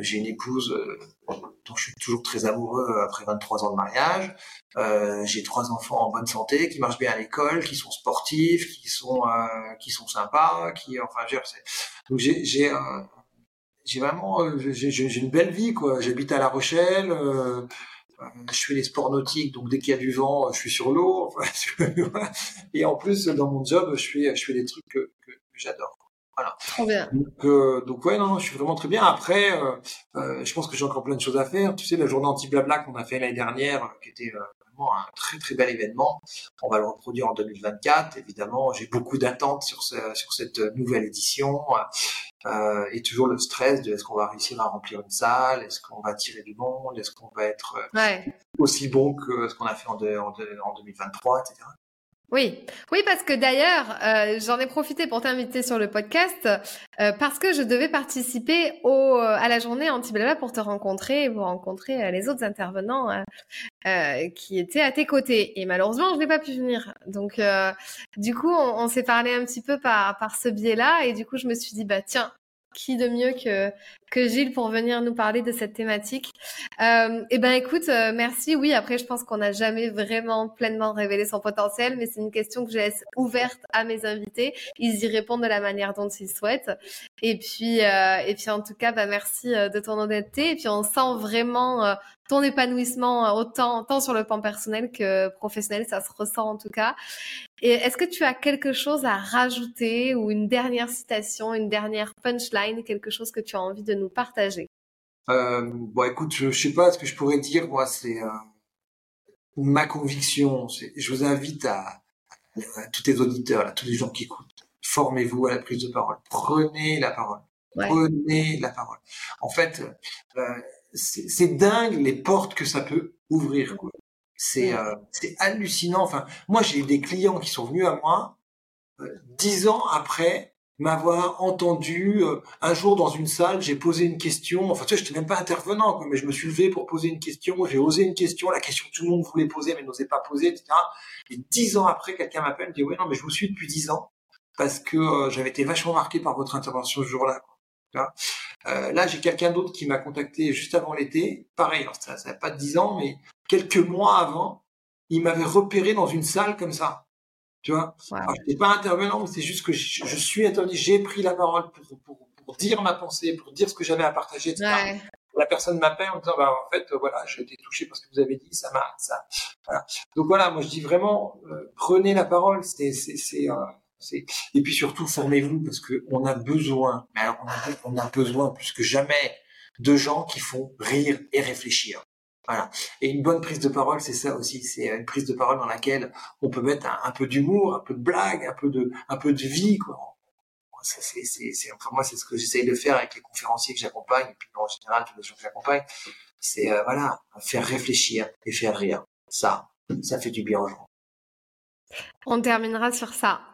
j'ai une épouse dont je suis toujours très amoureux après 23 ans de mariage. j'ai trois enfants en bonne santé, qui marchent bien à l'école, qui sont sportifs, qui sont qui sont sympas, qui enfin donc j'ai j'ai j'ai vraiment, euh, j'ai une belle vie quoi. J'habite à La Rochelle. Euh, euh, je fais les sports nautiques, donc dès qu'il y a du vent, je suis sur l'eau. (laughs) et en plus, dans mon job, je fais, je fais des trucs que, que, j'adore. Voilà.
Trop bien.
Donc, euh, donc ouais, non, non, je suis vraiment très bien. Après, euh, je pense que j'ai encore plein de choses à faire. Tu sais, la journée anti-blabla qu'on a fait l'année dernière, qui était un très très bel événement. On va le reproduire en 2024. Évidemment, j'ai beaucoup d'attentes sur, sur cette nouvelle édition. Euh, et toujours le stress de est-ce qu'on va réussir à remplir une salle, est-ce qu'on va attirer du monde, est-ce qu'on va être euh, aussi bon que ce qu'on a fait en, en, en 2023, etc.
Oui, oui, parce que d'ailleurs, euh, j'en ai profité pour t'inviter sur le podcast euh, parce que je devais participer euh, à la journée anti-blabla pour te rencontrer, pour rencontrer les autres intervenants qui étaient à tes côtés. Et malheureusement, je n'ai pas pu venir. Donc, du coup, on, on s'est parlé un petit peu par, par ce biais-là, et du coup, je me suis dit, bah tiens, qui de mieux que, que Gilles pour venir nous parler de cette thématique euh, Eh ben, écoute, euh, merci. Oui, après, je pense qu'on n'a jamais vraiment pleinement révélé son potentiel, mais c'est une question que je laisse ouverte à mes invités. Ils y répondent de la manière dont ils souhaitent. Et puis, euh, et puis en tout cas, bah, merci euh, de ton honnêteté. Et puis, on sent vraiment euh, ton épanouissement autant tant sur le plan personnel que professionnel, ça se ressent en tout cas. Et est-ce que tu as quelque chose à rajouter ou une dernière citation, une dernière punchline, quelque chose que tu as envie de nous partager?
Euh, Bon, écoute, je, je, sais pas ce que je pourrais dire. Moi, c'est euh, ma conviction. Je vous invite à, à, tous les auditeurs, à tous les gens qui écoutent, formez-vous à la prise de parole. Prenez la parole. Prenez la parole. En fait, euh, c'est dingue les portes que ça peut ouvrir. Quoi. C'est euh, hallucinant. Enfin, moi, j'ai des clients qui sont venus à moi euh, dix ans après m'avoir entendu euh, un jour dans une salle, j'ai posé une question. Enfin, tu sais, j'étais même pas intervenant, quoi, mais je me suis levé pour poser une question. J'ai osé une question, la question que tout le monde voulait poser mais n'osait pas poser, etc. Et dix ans après, quelqu'un m'appelle, me dit ouais, non, mais je vous suis depuis dix ans parce que j'avais été vachement marqué par votre intervention ce jour-là. Euh, là, j'ai quelqu'un d'autre qui m'a contacté juste avant l'été. Pareil, ça n'a pas dix ans, mais quelques mois avant, il m'avait repéré dans une salle comme ça. Tu vois? Wow. Je n'étais pas intervenant, mais c'est juste que je, je suis intervenu, j'ai pris la parole pour, pour, pour, dire ma pensée, pour dire ce que j'avais à partager, etc. Ouais. La personne m'appelle en disant, bah, en fait, voilà, j'ai été touché par ce que vous avez dit, ça m'a, ça, voilà. Donc voilà, moi je dis vraiment, euh, prenez la parole, c'est, c'est, c'est, euh, et puis surtout, formez-vous parce que on a besoin, mais alors on a, on besoin plus que jamais de gens qui font rire et réfléchir. Voilà. Et une bonne prise de parole, c'est ça aussi. C'est une prise de parole dans laquelle on peut mettre un, peu d'humour, un peu de blague, un peu de, un peu de vie, quoi. enfin, moi, c'est ce que j'essaye de faire avec les conférenciers que j'accompagne, et puis en général, tous les gens que j'accompagne. C'est, euh, voilà, faire réfléchir et faire rire. Ça, ça fait du bien aux gens.
On terminera sur ça.